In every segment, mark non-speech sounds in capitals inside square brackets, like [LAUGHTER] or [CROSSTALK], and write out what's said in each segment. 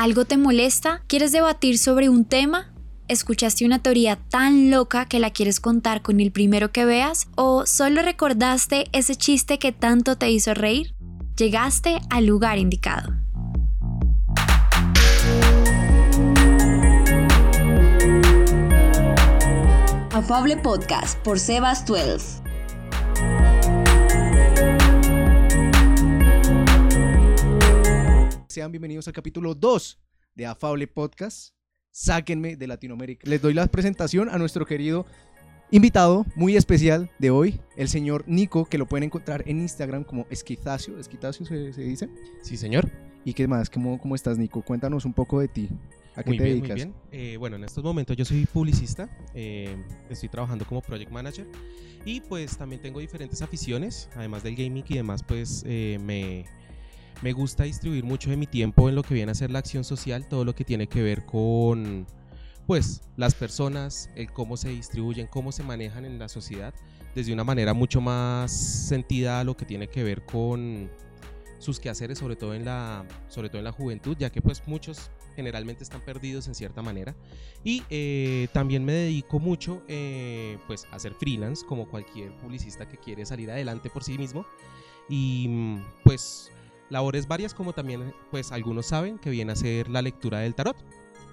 ¿Algo te molesta? ¿Quieres debatir sobre un tema? ¿Escuchaste una teoría tan loca que la quieres contar con el primero que veas? ¿O solo recordaste ese chiste que tanto te hizo reír? Llegaste al lugar indicado. Afable Podcast por Sebas 12. Sean bienvenidos al capítulo 2 de Afable Podcast. Sáquenme de Latinoamérica. Les doy la presentación a nuestro querido invitado muy especial de hoy, el señor Nico, que lo pueden encontrar en Instagram como Esquitacio. ¿Esquitacio se, se dice? Sí, señor. ¿Y qué más? ¿Cómo, ¿Cómo estás, Nico? Cuéntanos un poco de ti. ¿A qué muy te bien, dedicas? muy bien. Eh, bueno, en estos momentos yo soy publicista, eh, estoy trabajando como project manager y pues también tengo diferentes aficiones, además del gaming y demás, pues eh, me, me gusta distribuir mucho de mi tiempo en lo que viene a ser la acción social, todo lo que tiene que ver con pues las personas, el cómo se distribuyen, cómo se manejan en la sociedad, desde una manera mucho más sentida a lo que tiene que ver con sus quehaceres, sobre todo en la, sobre todo en la juventud, ya que pues muchos generalmente están perdidos en cierta manera. Y eh, también me dedico mucho eh, pues a ser freelance, como cualquier publicista que quiere salir adelante por sí mismo. Y pues labores varias, como también pues algunos saben, que viene a ser la lectura del tarot,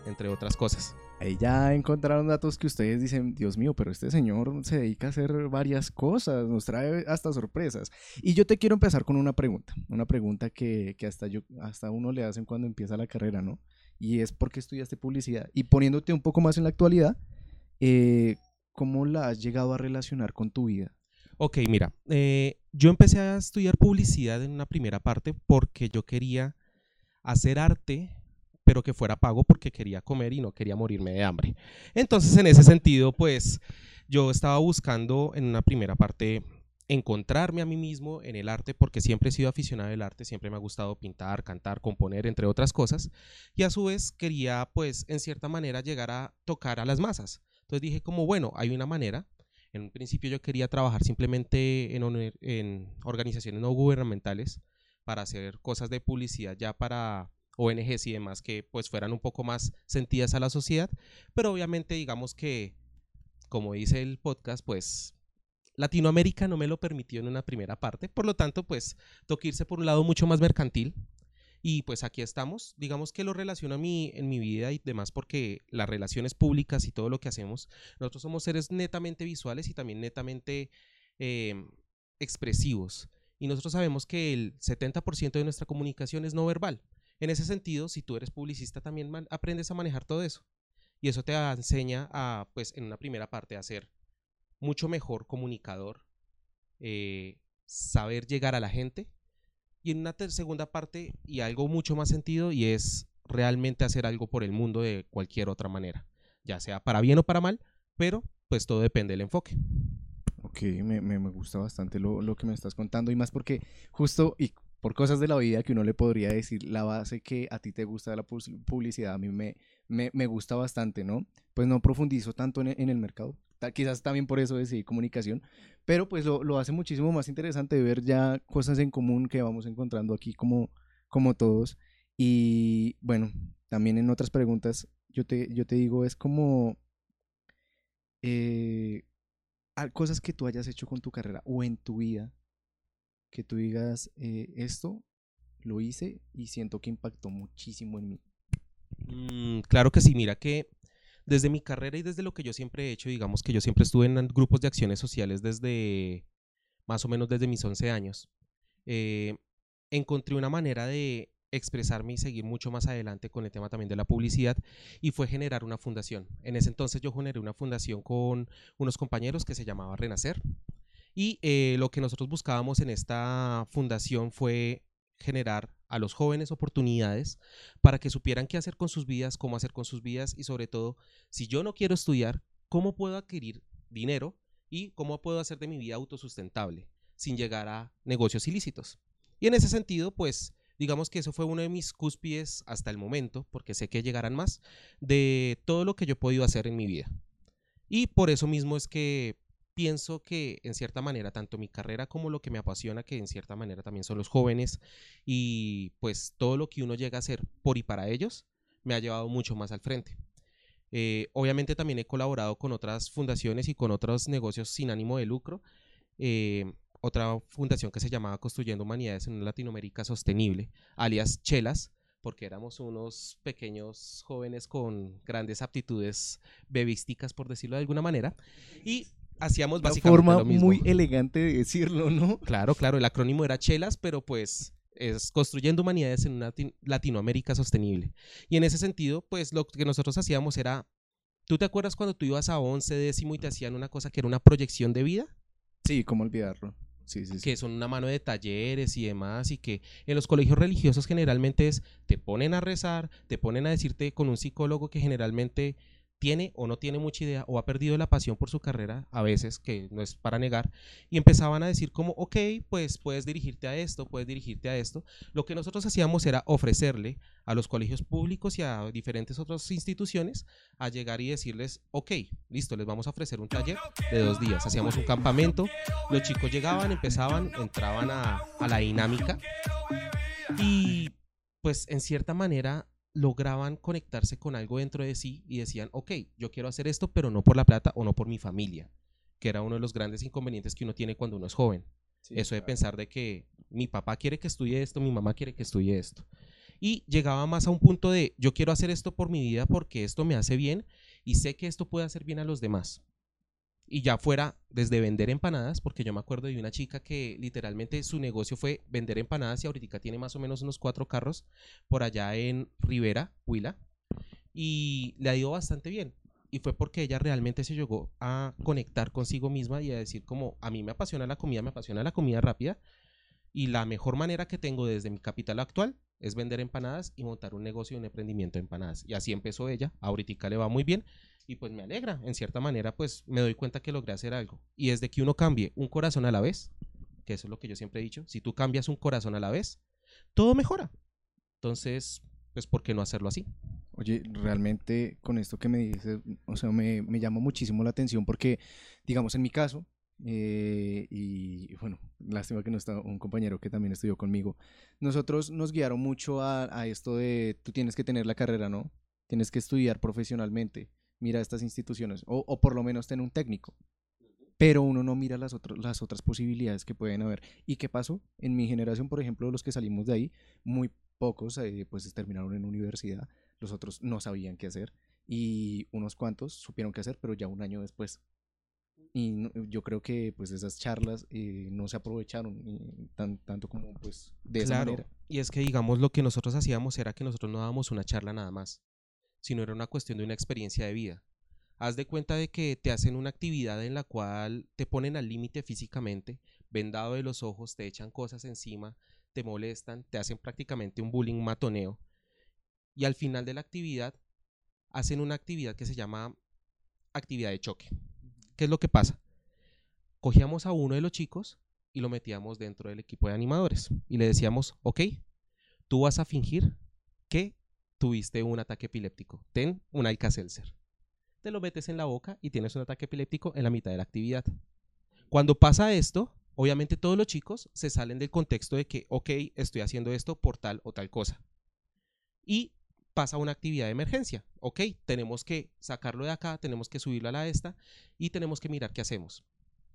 entre otras cosas. Ahí ya encontraron datos que ustedes dicen, Dios mío, pero este señor se dedica a hacer varias cosas, nos trae hasta sorpresas. Y yo te quiero empezar con una pregunta, una pregunta que, que hasta, yo, hasta uno le hacen cuando empieza la carrera, ¿no? Y es por qué estudiaste publicidad. Y poniéndote un poco más en la actualidad, eh, ¿cómo la has llegado a relacionar con tu vida? Ok, mira, eh, yo empecé a estudiar publicidad en una primera parte porque yo quería hacer arte, pero que fuera pago porque quería comer y no quería morirme de hambre. Entonces, en ese sentido, pues yo estaba buscando en una primera parte encontrarme a mí mismo en el arte porque siempre he sido aficionado al arte, siempre me ha gustado pintar, cantar, componer, entre otras cosas, y a su vez quería pues en cierta manera llegar a tocar a las masas. Entonces dije como bueno, hay una manera, en un principio yo quería trabajar simplemente en, organizaciones no gubernamentales para hacer cosas de publicidad ya para ONGs y demás que pues fueran un poco más sentidas a la sociedad, pero obviamente digamos que como dice el podcast, pues Latinoamérica no me lo permitió en una primera parte, por lo tanto, pues toca irse por un lado mucho más mercantil. Y pues aquí estamos, digamos que lo relaciono a mí, en mi vida y demás porque las relaciones públicas y todo lo que hacemos, nosotros somos seres netamente visuales y también netamente eh, expresivos. Y nosotros sabemos que el 70% de nuestra comunicación es no verbal. En ese sentido, si tú eres publicista, también aprendes a manejar todo eso. Y eso te enseña a, pues en una primera parte, a ser mucho mejor comunicador, eh, saber llegar a la gente. Y en una segunda parte, y algo mucho más sentido, y es realmente hacer algo por el mundo de cualquier otra manera, ya sea para bien o para mal, pero pues todo depende del enfoque. Ok, me, me, gusta bastante lo, lo que me estás contando y más porque justo por cosas de la vida que uno le podría decir, la base que a ti te gusta de la publicidad a mí me, me, me gusta bastante, ¿no? Pues no profundizo tanto en, el mercado, quizás también por eso decidí comunicación, pero pues lo, lo hace muchísimo más interesante ver ya cosas en común que vamos encontrando aquí como, como todos y bueno, también en otras preguntas yo te, yo te digo es como... eh, cosas que tú hayas hecho con tu carrera o en tu vida que tú digas eh, esto lo hice y siento que impactó muchísimo en mí. Mm, claro que sí, mira que desde mi carrera y desde lo que yo siempre he hecho, digamos que yo siempre estuve en grupos de acciones sociales desde más o menos desde mis 11 años. Eh, encontré una manera de expresarme y seguir mucho más adelante con el tema también de la publicidad y fue generar una fundación. En ese entonces yo generé una fundación con unos compañeros que se llamaba Renacer y eh, lo que nosotros buscábamos en esta fundación fue generar a los jóvenes oportunidades para que supieran qué hacer con sus vidas, cómo hacer con sus vidas y sobre todo, si yo no quiero estudiar, cómo puedo adquirir dinero y cómo puedo hacer de mi vida autosustentable sin llegar a negocios ilícitos. Y en ese sentido, pues digamos que eso fue uno de mis cúspides hasta el momento, porque sé que llegarán más, de todo lo que yo he podido hacer en mi vida. Y por eso mismo es que pienso que en cierta manera, tanto mi carrera como lo que me apasiona, que en cierta manera también son los jóvenes, y pues todo lo que uno llega a hacer por y para ellos, me ha llevado mucho más al frente. Eh, obviamente también he colaborado con otras fundaciones y con otros negocios sin ánimo de lucro. Eh, otra fundación que se llamaba Construyendo Humanidades en Latinoamérica Sostenible, alias Chelas, porque éramos unos pequeños jóvenes con grandes aptitudes bebísticas, por decirlo de alguna manera, y hacíamos Una básicamente forma lo mismo. muy elegante de decirlo, ¿no? Claro, claro, el acrónimo era Chelas, pero pues es construyendo humanidades en una Lati- Latinoamérica sostenible. Y en ese sentido, pues lo que nosotros hacíamos era, ¿tú te acuerdas cuando tú ibas a 11 décimo y te hacían una cosa que era una proyección de vida? Sí, ¿cómo olvidarlo? Sí, sí, sí. que son una mano de talleres y demás, y que en los colegios religiosos generalmente es, te ponen a rezar, te ponen a decirte con un psicólogo que generalmente tiene o no tiene mucha idea o ha perdido la pasión por su carrera, a veces, que no es para negar, y empezaban a decir como, ok, pues puedes dirigirte a esto, puedes dirigirte a esto. Lo que nosotros hacíamos era ofrecerle a los colegios públicos y a diferentes otras instituciones a llegar y decirles, ok, listo, les vamos a ofrecer un taller de dos días. Hacíamos un campamento, los chicos llegaban, empezaban, entraban a, a la dinámica y pues en cierta manera lograban conectarse con algo dentro de sí y decían, ok, yo quiero hacer esto, pero no por la plata o no por mi familia, que era uno de los grandes inconvenientes que uno tiene cuando uno es joven. Sí, Eso de claro. pensar de que mi papá quiere que estudie esto, mi mamá quiere que estudie esto. Y llegaba más a un punto de yo quiero hacer esto por mi vida porque esto me hace bien y sé que esto puede hacer bien a los demás. Y ya fuera desde vender empanadas, porque yo me acuerdo de una chica que literalmente su negocio fue vender empanadas y ahorita tiene más o menos unos cuatro carros por allá en Rivera, Huila, y le ha ido bastante bien. Y fue porque ella realmente se llegó a conectar consigo misma y a decir como a mí me apasiona la comida, me apasiona la comida rápida y la mejor manera que tengo desde mi capital actual es vender empanadas y montar un negocio y un emprendimiento de empanadas. Y así empezó ella, ahorita le va muy bien y pues me alegra, en cierta manera pues me doy cuenta que logré hacer algo. Y desde que uno cambie un corazón a la vez, que eso es lo que yo siempre he dicho, si tú cambias un corazón a la vez, todo mejora. Entonces, pues ¿por qué no hacerlo así? Oye, realmente con esto que me dices, o sea, me, me llama muchísimo la atención porque, digamos, en mi caso, eh, y bueno, lástima que no está un compañero que también estudió conmigo, nosotros nos guiaron mucho a, a esto de tú tienes que tener la carrera, ¿no? Tienes que estudiar profesionalmente, mira estas instituciones, o, o por lo menos tener un técnico. Pero uno no mira las, otras las otras posibilidades que pueden haber. ¿Y qué pasó? En mi generación, por ejemplo, los que salimos de ahí, muy pocos eh, pues terminaron en universidad los otros no sabían qué hacer y unos cuantos supieron qué hacer, pero ya un año después. Y no- yo creo que pues esas charlas eh, no se aprovecharon eh, tan, tanto como pues de esa Claro, manera. Y es que, digamos, lo que nosotros hacíamos era que nosotros no dábamos una charla nada más, sino era una cuestión de una experiencia de vida. Haz de cuenta de que te hacen una actividad en la cual te ponen al límite físicamente, vendado de los ojos, te echan cosas encima, te molestan, te hacen prácticamente un bullying, un matoneo. Y al final de la actividad, hacen una actividad que se llama actividad de choque. ¿Qué es lo que pasa? Cogíamos a uno de los chicos y lo metíamos dentro del equipo de animadores y le decíamos, ok, tú vas a fingir que tuviste un ataque epiléptico. Ten un Alka-Seltzer. Te lo metes en la boca y tienes un ataque epiléptico en la mitad de la actividad. Cuando pasa esto, obviamente todos los chicos se salen del contexto de que, ok, estoy haciendo esto por tal o tal cosa. Y pasa una actividad de emergencia. Ok, tenemos que sacarlo de acá, tenemos que subirlo a la esta y tenemos que mirar qué hacemos.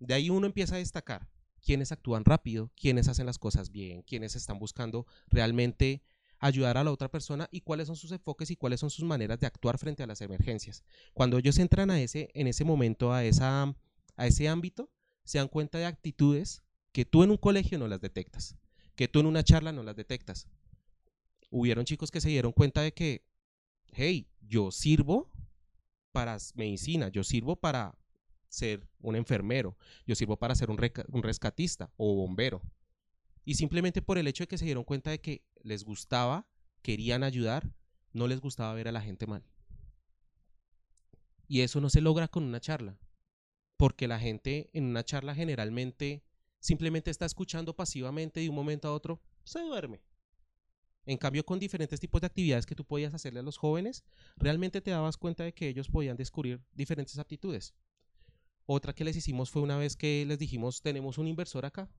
De ahí uno empieza a destacar quiénes actúan rápido, quiénes hacen las cosas bien, quiénes están buscando realmente ayudar a la otra persona y cuáles son sus enfoques y cuáles son sus maneras de actuar frente a las emergencias. Cuando ellos entran a ese, en ese momento, a, esa, a ese ámbito, se dan cuenta de actitudes que tú en un colegio no las detectas, que tú en una charla no las detectas. Hubieron chicos que se dieron cuenta de que, hey, yo sirvo para medicina, yo sirvo para ser un enfermero, yo sirvo para ser un, un rescatista o bombero. Y simplemente por el hecho de que se dieron cuenta de que les gustaba, querían ayudar, no les gustaba ver a la gente mal. Y eso no se logra con una charla, porque la gente en una charla generalmente simplemente está escuchando pasivamente de un momento a otro se duerme. En cambio, con diferentes tipos de actividades que tú podías hacerle a los jóvenes, realmente te dabas cuenta de que ellos podían descubrir diferentes aptitudes. Otra que les hicimos fue una vez que les dijimos, tenemos un inversor acá.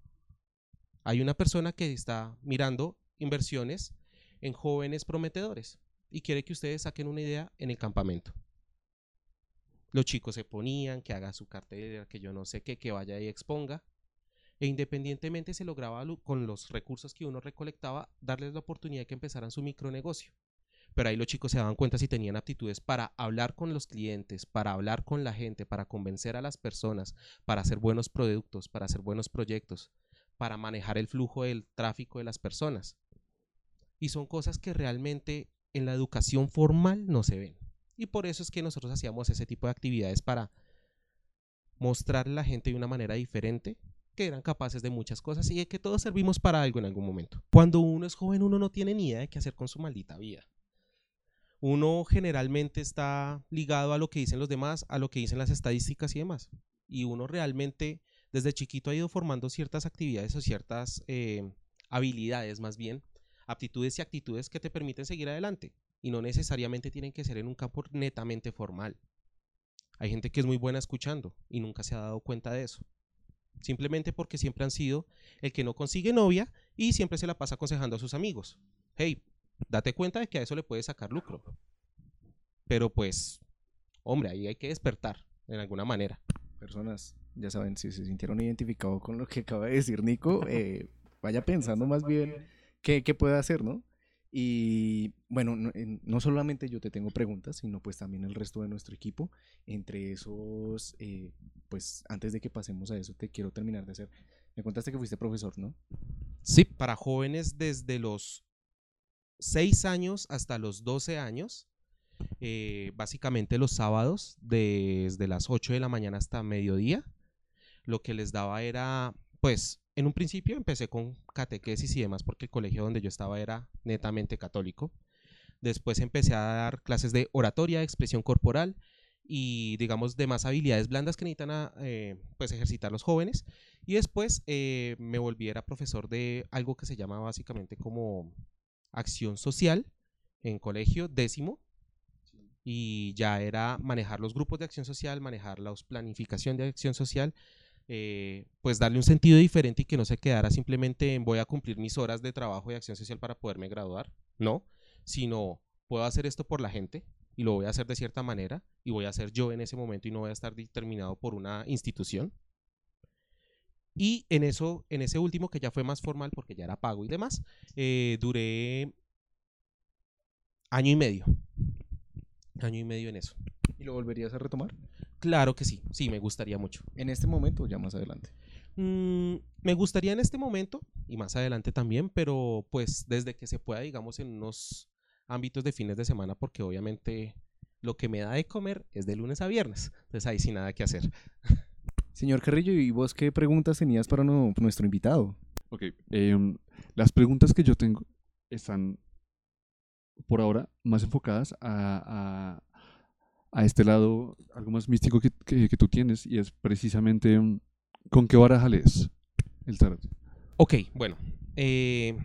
Hay una persona que está mirando inversiones en jóvenes prometedores. y quiere que ustedes saquen una idea en el campamento. Los chicos se ponían, que haga su cartera, que yo no sé qué, que vaya y exponga. E independientemente se lograba con los recursos que uno recolectaba, darles la oportunidad de que empezaran su micronegocio. Pero ahí los chicos se daban cuenta si tenían aptitudes para hablar con los clientes, para hablar con la gente, para convencer a las personas, para hacer buenos productos, para hacer buenos proyectos, para manejar el flujo del tráfico de las personas. Y son cosas que realmente en la educación formal no se ven. Y por eso es que nosotros hacíamos ese tipo de actividades para mostrar a la gente de una manera diferente que eran capaces de muchas cosas y de que todos servimos para algo en algún momento. Cuando uno es joven, uno no tiene ni idea de qué hacer con su maldita vida. Uno generalmente está ligado a lo que dicen los demás, a lo que dicen las estadísticas y demás. Y uno realmente desde chiquito ha ido formando ciertas actividades o ciertas eh, habilidades más bien, aptitudes y actitudes que te permiten seguir adelante y no necesariamente tienen que ser en un campo netamente formal. Hay gente que es muy buena escuchando y nunca se ha dado cuenta de eso. Simplemente porque siempre han sido el que no consigue novia y siempre se la pasa aconsejando a sus amigos. Hey, date cuenta de que a eso le puedes sacar lucro. Pero pues, hombre, ahí hay que despertar de alguna manera. Personas ya saben, si se sintieron identificados con lo que acaba de decir Nico, eh, vaya pensando más bien qué, puede hacer, ¿no? Y bueno, no, solamente yo te tengo preguntas, sino pues también el resto de nuestro equipo. Entre esos, eh, pues antes de que pasemos a eso, te quiero terminar de hacer. Me contaste que fuiste profesor, ¿no? Sí, para jóvenes desde los 6 años hasta los 12 años. Eh, básicamente los sábados, desde las 8 de la mañana hasta mediodía lo que les daba era, pues, en un principio empecé con catequesis y demás porque el colegio donde yo estaba era netamente católico. Después empecé a dar clases de oratoria, expresión corporal y digamos de más habilidades blandas que necesitan a, eh, pues ejercitar los jóvenes. Y después eh, me volví a profesor de algo que se llama básicamente como acción social en colegio décimo y ya era manejar los grupos de acción social, manejar la planificación de acción social eh, pues darle un sentido diferente y que no se quedara simplemente en voy a cumplir mis horas de trabajo y acción social para poderme graduar, no, sino puedo hacer esto por la gente y lo voy a hacer de cierta manera y voy a hacer yo en ese momento y no voy a estar determinado por una institución. Y en eso, en ese último que ya fue más formal porque ya era pago y demás, eh, duré año y medio. Año y medio en eso. ¿Y lo volverías a retomar? Claro que sí, sí, me gustaría mucho. ¿En este momento o ya más adelante? Mm, me gustaría en este momento y más adelante también, pero pues desde que se pueda, digamos, en unos ámbitos de fines de semana, porque obviamente lo que me da de comer es de lunes a viernes, entonces ahí sin nada que hacer. Señor Carrillo, ¿y vos qué preguntas tenías para nuestro invitado? Ok, em, las preguntas que yo tengo están por ahora más enfocadas a, a este lado, algo más místico que, que, tú tienes, y es precisamente mm, con qué baraja lees el tarot. Ok, bueno, eh,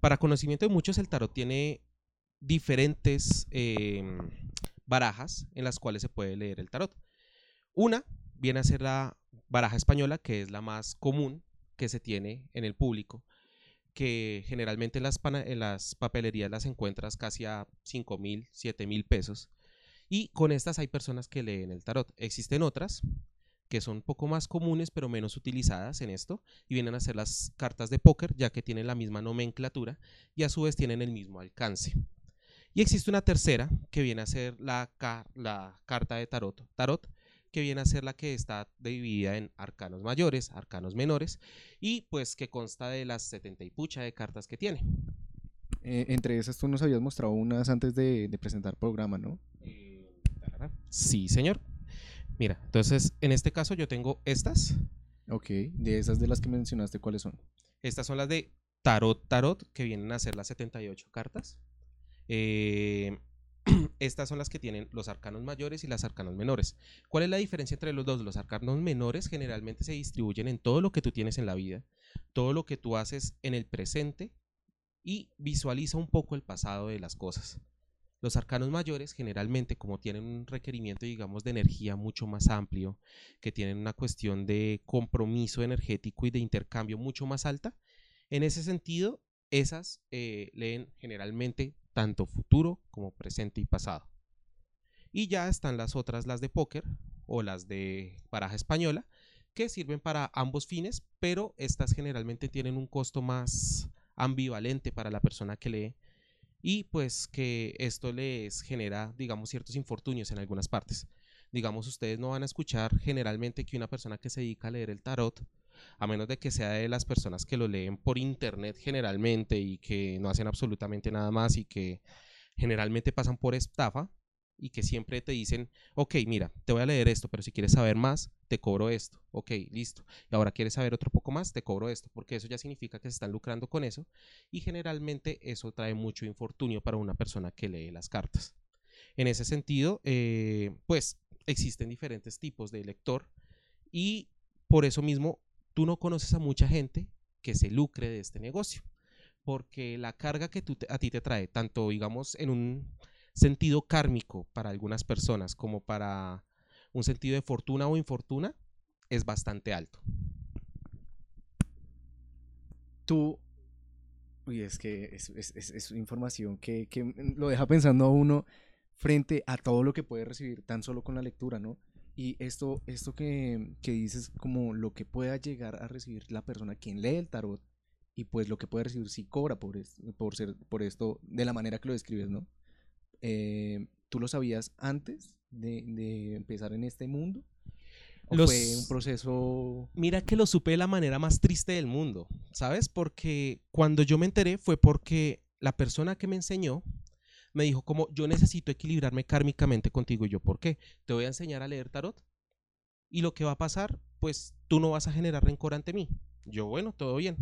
para conocimiento de muchos, el tarot tiene diferentes em, barajas en las cuales se puede leer el tarot. Una viene a ser la baraja española, que es la más común que se tiene en el público, que generalmente en las, en las papelerías las encuentras casi a 5 mil, 7 mil pesos. Y con estas hay personas que leen el tarot. Existen otras que son un poco más comunes pero menos utilizadas en esto y vienen a ser las cartas de póker ya que tienen la misma nomenclatura y a su vez tienen el mismo alcance. Y existe una tercera que viene a ser la, carta de tarot, tarot, que viene a ser la que está dividida en arcanos mayores, arcanos menores y pues que consta de las 70 y pucha de cartas que tiene. Eh, entre esas tú nos habías mostrado unas antes de, de presentar programa, ¿no? Sí, señor. Mira, entonces en este caso yo tengo estas. Ok, de esas de las que mencionaste, ¿cuáles son? Estas son las de Tarot Tarot, que vienen a ser las 78 cartas. Eh, [CLEARS THROAT] estas son las que tienen los arcanos mayores y las arcanos menores. ¿Cuál es la diferencia entre los dos? Los arcanos menores generalmente se distribuyen en todo lo que tú tienes en la vida, todo lo que tú haces en el presente y visualiza un poco el pasado de las cosas. Los arcanos mayores generalmente, como tienen un requerimiento, digamos, de energía mucho más amplio, que tienen una cuestión de compromiso energético y de intercambio mucho más alta, en ese sentido, esas eh, leen generalmente tanto futuro como presente y pasado. Y ya están las otras, las de póker o las de baraja española, que sirven para ambos fines, pero estas generalmente tienen un costo más ambivalente para la persona que lee y pues que esto les genera, digamos, ciertos infortunios en algunas partes. Digamos, ustedes no van a escuchar generalmente que una persona que se dedica a leer el tarot, a menos de que sea de las personas que lo leen por internet generalmente y que no hacen absolutamente nada más y que generalmente pasan por estafa, y que siempre te dicen, ok, mira, te voy a leer esto, pero si quieres saber más, te cobro esto. Ok, listo. Y ahora quieres saber otro poco más, te cobro esto, porque eso ya significa que se están lucrando con eso y generalmente eso trae mucho infortunio para una persona que lee las cartas. En ese sentido, eh, pues existen diferentes tipos de lector y por eso mismo tú no conoces a mucha gente que se lucre de este negocio, porque la carga que tú a ti te trae, tanto digamos en un sentido kármico para algunas personas como para un sentido de fortuna o infortuna es bastante alto. Tú, uy, es que es, es, es información que, que, lo deja pensando a uno frente a todo lo que puede recibir tan solo con la lectura, ¿no? Y esto, esto que, que dices, como lo que pueda llegar a recibir la persona quien lee el tarot y pues lo que puede recibir si cobra por, por, ser, por esto de la manera que lo describes, ¿no? Eh, ¿tú lo sabías antes de, empezar en este mundo? ¿O fue un proceso...? Mira que lo supe de la manera más triste del mundo, ¿sabes? Porque cuando yo me enteré fue porque la persona que me enseñó me dijo como yo necesito equilibrarme kármicamente contigo. Y yo, ¿por qué? Te voy a enseñar a leer tarot. Y lo que va a pasar, pues tú no vas a generar rencor ante mí. Yo, bueno, todo bien.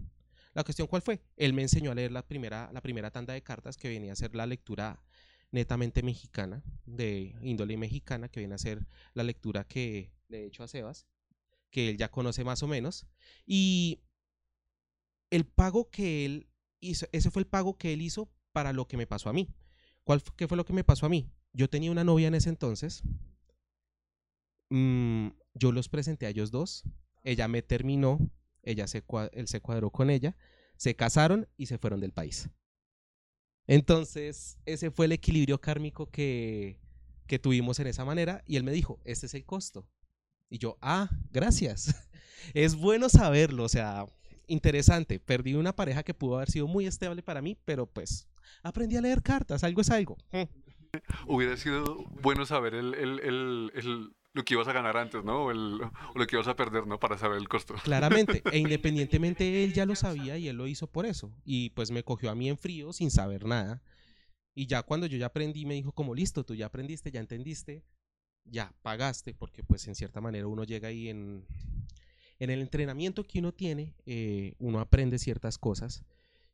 La cuestión cuál fue? Él me enseñó a leer la primera, la primera tanda de cartas que venía a ser la lectura netamente mexicana, de índole mexicana, que viene a ser la lectura que le he hecho a Sebas, que él ya conoce más o menos. Y el pago que él hizo, ese fue el pago que él hizo para lo que me pasó a mí. ¿Cuál, ¿Qué fue lo que me pasó a mí? Yo tenía una novia en ese entonces. Mm, yo los presenté a ellos dos. Ella me terminó. Ella él se cuadró con ella. Se casaron y se fueron del país. Entonces, ese fue el equilibrio kármico que, que tuvimos en esa manera y él me dijo, este es el costo. Y yo, ah, gracias. [LAUGHS] es bueno saberlo, o sea, interesante. Perdí una pareja que pudo haber sido muy estable para mí, pero pues aprendí a leer cartas, algo es algo. Hubiera sido bueno saber el, el, el, lo que ibas a ganar antes, ¿no? O, lo que ibas a perder, ¿no? Para saber el costo. Claramente, e [LAUGHS] independientemente él ya lo sabía y él lo hizo por eso. Y pues me cogió a mí en frío sin saber nada. Y ya cuando yo ya aprendí, me dijo como, listo, tú ya aprendiste, ya entendiste, ya pagaste, porque pues en cierta manera uno llega ahí en, en el entrenamiento que uno tiene, eh, uno aprende ciertas cosas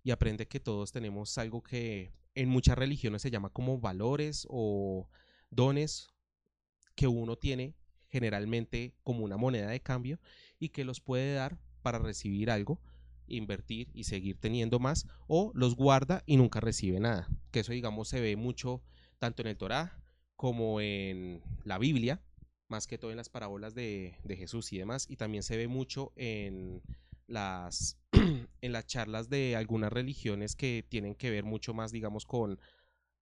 y aprende que todos tenemos algo que en muchas religiones se llama como valores o dones que uno tiene generalmente como una moneda de cambio y que los puede dar para recibir algo, invertir y seguir teniendo más o los guarda y nunca recibe nada. Que eso digamos se ve mucho tanto en el Torá como en la Biblia, más que todo en las parábolas de, de Jesús y demás, y también se ve mucho en las, [CLEARS THROAT] en las charlas de algunas religiones que tienen que ver mucho más, digamos, con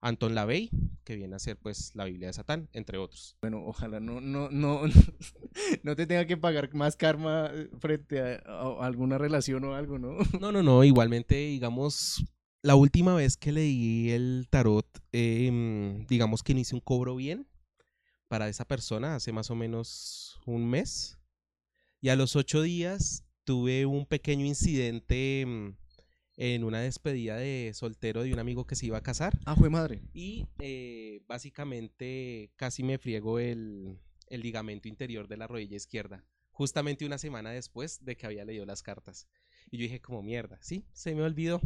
Anton LaVey, que viene a ser pues la Biblia de Satán, entre otros. Bueno, ojalá no, no, no, [LAUGHS] no te tenga que pagar más karma eh, frente a, alguna relación o algo, ¿no? [LAUGHS] No, no, no, igualmente, digamos, la última vez que leí el tarot, em, digamos que hice un cobro bien para esa persona hace más o menos un mes. Y a los ocho días tuve un pequeño incidente em, en una despedida de soltero de un amigo que se iba a casar. Ah, fue madre. Y eh, básicamente casi me friego el, el ligamento interior de la rodilla izquierda, justamente una semana después de que había leído las cartas. Y yo dije como mierda, sí, se me olvidó,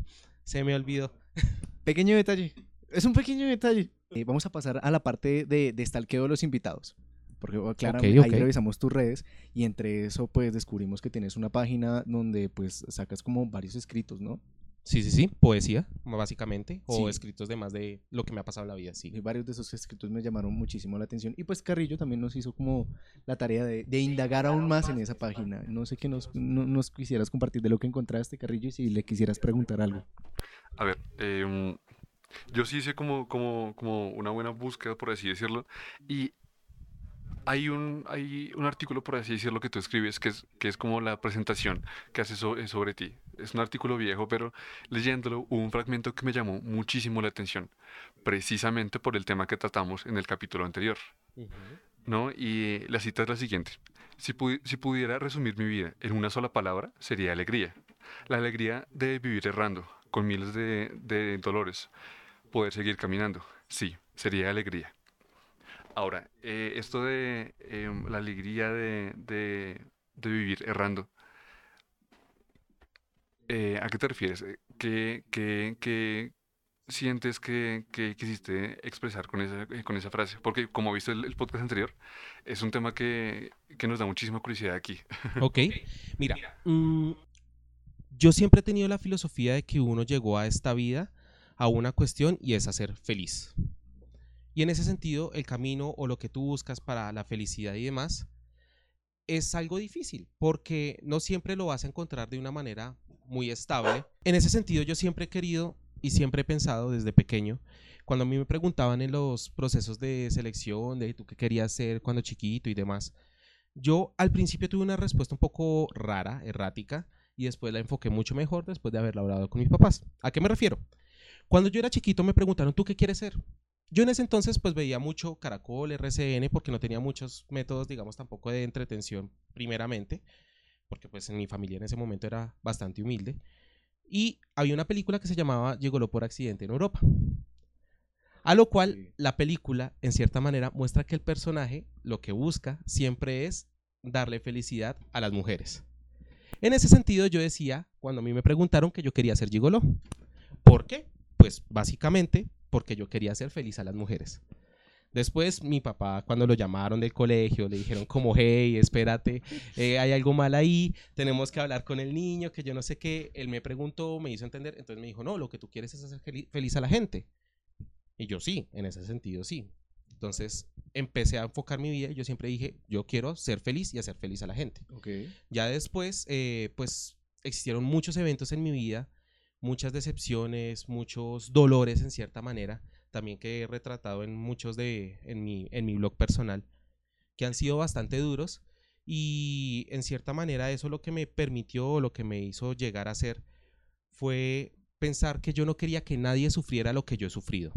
se me olvidó. [LAUGHS] Pequeño detalle, es un pequeño detalle. Eh, vamos a pasar a la parte de, de stalkeo de los invitados. Porque oh, claramente ahí revisamos tus redes y entre eso pues descubrimos que tienes una página donde pues sacas como varios escritos, ¿no? Sí, sí, sí, poesía, básicamente, o escritos de más de lo que me ha pasado en la vida, sí. Y varios de esos escritos me llamaron muchísimo la atención. Y pues Carrillo también nos hizo como la tarea de, indagar aún más en esa página. No sé qué nos, nos quisieras compartir de lo que encontraste, Carrillo, y si le quisieras preguntar algo. A ver, em, Yo sí hice como, como, como una buena búsqueda, por así decirlo, y hay un, hay un artículo, por así decirlo, que tú escribes, que es, que es como la presentación que haces so- eh, sobre ti. Es un artículo viejo, pero leyéndolo hubo un fragmento que me llamó muchísimo la atención, precisamente por el tema que tratamos en el capítulo anterior. ¿no? Y la cita es la siguiente. Si, pu- si pudiera resumir mi vida en una sola palabra, sería alegría. La alegría de vivir errando, con miles de, de dolores. Poder seguir caminando. Sí, sería alegría. Ahora, eh, esto de em, la alegría de, de- vivir errando, eh, ¿a qué te refieres? Eh, ¿Qué, qué- qué sientes que, que quisiste expresar con esa, eh, con esa frase? Porque como viste el, el podcast anterior, es un tema que, que nos da muchísima curiosidad aquí. [LAUGHS] Ok, mira, mm, yo siempre he tenido la filosofía de que uno llegó a esta vida a una cuestión y es a ser feliz. Y en ese sentido, el camino o lo que tú buscas para la felicidad y demás es algo difícil, porque no siempre lo vas a encontrar de una manera muy estable. En ese sentido, yo siempre he querido y siempre he pensado desde pequeño, cuando a mí me preguntaban en los procesos de selección, de tú qué querías ser cuando chiquito y demás, yo al principio tuve una respuesta un poco rara, errática, y después la enfoqué mucho mejor después de haberla hablado con mis papás. ¿A qué me refiero? Cuando yo era chiquito me preguntaron, ¿tú qué quieres ser? Yo en ese entonces pues veía mucho Caracol, RCN, porque no tenía muchos métodos, digamos, tampoco de entretención primeramente, porque pues en mi familia en ese momento era bastante humilde. Y había una película que se llamaba Llególo por accidente en Europa. A lo cual Sí. la película, en cierta manera, muestra que el personaje lo que busca siempre es darle felicidad a las mujeres. En ese sentido, yo decía, cuando a mí me preguntaron que yo quería ser gigoló. ¿Por qué? Pues básicamente porque yo quería hacer feliz a las mujeres. Después mi papá, cuando lo llamaron del colegio, le dijeron como, hey, espérate, eh, hay algo mal ahí, tenemos que hablar con el niño, que yo no sé qué. Él me preguntó, me hizo entender, entonces me dijo, no, lo que tú quieres es hacer feli- feliz a la gente. Y yo sí, en ese sentido sí. Entonces empecé a enfocar mi vida y yo siempre dije, yo quiero ser feliz y hacer feliz a la gente. Ya después, eh, pues existieron muchos eventos en mi vida, muchas decepciones, muchos dolores en cierta manera, también que he retratado en muchos de, en mi, en mi blog personal, que han sido bastante duros y en cierta manera eso lo que me permitió, lo que me hizo llegar a ser, fue pensar que yo no quería que nadie sufriera lo que yo he sufrido.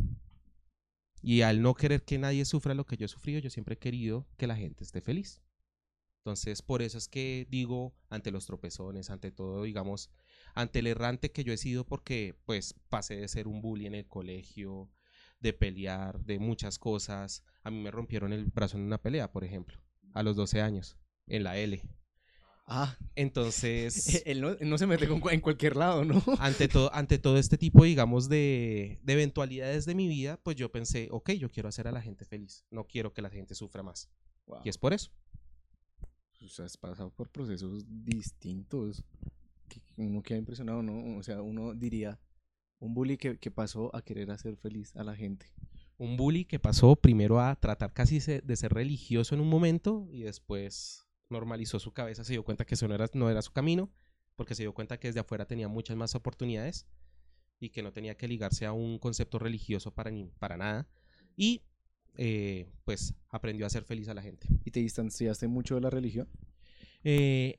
Y al no querer que nadie sufra lo que yo he sufrido, yo siempre he querido que la gente esté feliz. Entonces, por eso es que digo, ante los tropezones, ante todo, digamos, ante el errante que yo he sido, porque pues pasé de ser un bully en el colegio, de pelear, de muchas cosas. A mí me rompieron el brazo en una pelea, por ejemplo, a los 12 años, en la L. Ah, Entonces, [LAUGHS] él no, él no se mete con en cualquier lado, ¿no? [LAUGHS] ante todo, ante todo este tipo, digamos, de, de eventualidades de mi vida, pues yo pensé, ok, yo quiero hacer a la gente feliz, no quiero que la gente sufra más. Wow. Y es por eso. O sea, has pasado por procesos distintos. Que uno queda impresionado, ¿no? O sea, uno diría, un bully que, que pasó a querer hacer feliz a la gente. Un bully que pasó primero a tratar casi de ser religioso en un momento y después normalizó su cabeza, se dio cuenta que eso no era, no era su camino, porque se dio cuenta que desde afuera tenía muchas más oportunidades y que no tenía que ligarse a un concepto religioso para, ni, para nada. Y eh, pues aprendió a ser feliz a la gente. ¿Y te distanciaste mucho de la religión? Eh,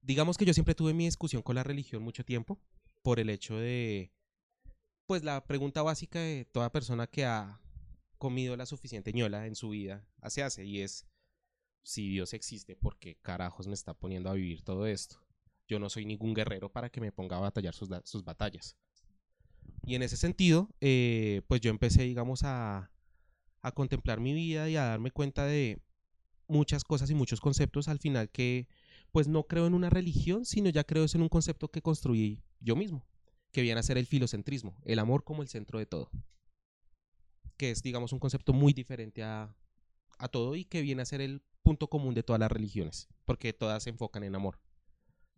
digamos que yo siempre tuve mi discusión con la religión mucho tiempo por el hecho de, pues la pregunta básica de toda persona que ha comido la suficiente ñola en su vida se hace y es, si Dios existe, ¿por qué carajos me está poniendo a vivir todo esto? Yo no soy ningún guerrero para que me ponga a batallar sus, sus batallas. Y en ese sentido, eh, pues yo empecé, digamos, a, a contemplar mi vida y a darme cuenta de muchas cosas y muchos conceptos al final que pues no creo en una religión, sino ya creo en un concepto que construí yo mismo, que viene a ser el filocentrismo, el amor como el centro de todo, que es digamos un concepto muy diferente a, a todo y que viene a ser el punto común de todas las religiones, porque todas se enfocan en amor,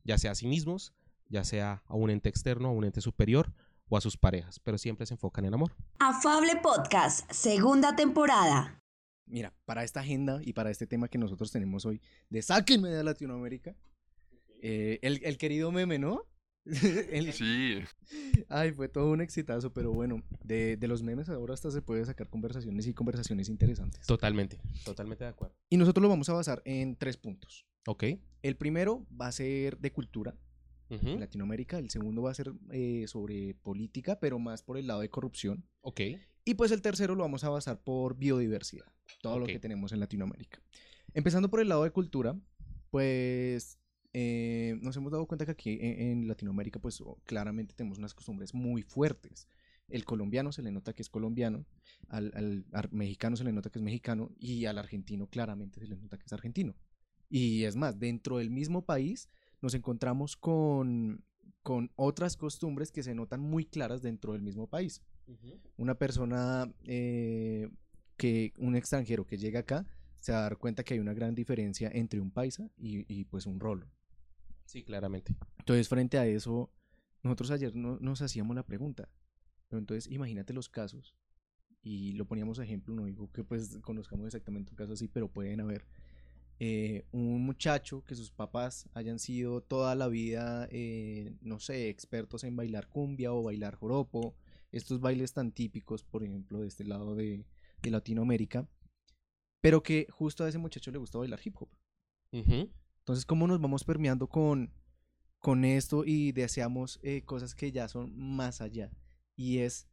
ya sea a sí mismos, ya sea a un ente externo, a un ente superior o a sus parejas, pero siempre se enfocan en amor. Afable Podcast, segunda temporada. Mira, para esta agenda y para este tema que nosotros tenemos hoy de Sáquenme de Latinoamérica, eh, el, el querido meme, ¿no? [LAUGHS] El- Sí, Ay, fue todo un exitazo, pero bueno, de, de los memes ahora hasta se puede sacar conversaciones y conversaciones interesantes. Totalmente, totalmente de acuerdo. Y nosotros lo vamos a basar en tres puntos. Ok. El primero va a ser de cultura en Latinoamérica, el segundo va a ser eh, sobre política, pero más por el lado de corrupción. Ok. Y pues el tercero lo vamos a basar por biodiversidad, todo lo que tenemos en Latinoamérica. Empezando por el lado de cultura, pues eh, nos hemos dado cuenta que aquí en, en Latinoamérica pues claramente tenemos unas costumbres muy fuertes. El colombiano se le nota que es colombiano, al, al mexicano se le nota que es mexicano y al argentino claramente se le nota que es argentino. Y es más, dentro del mismo país nos encontramos con, con otras costumbres que se notan muy claras dentro del mismo país una persona eh, que un extranjero que llega acá se va a dar cuenta que hay una gran diferencia entre un paisa y, y, pues un rolo. Sí, claramente. Entonces frente a eso, nosotros ayer no- nos hacíamos la pregunta, pero entonces imagínate los casos y lo poníamos a ejemplo, no digo que pues conozcamos exactamente un caso así, pero pueden haber eh, un muchacho que sus papás hayan sido toda la vida, eh, no sé, expertos en bailar cumbia o bailar joropo, estos bailes tan típicos, por ejemplo, de este lado de, de Latinoamérica, pero que justo a ese muchacho le gusta bailar hip hop. Entonces, ¿cómo nos vamos permeando con, con esto y deseamos eh, cosas que ya son más allá? Y es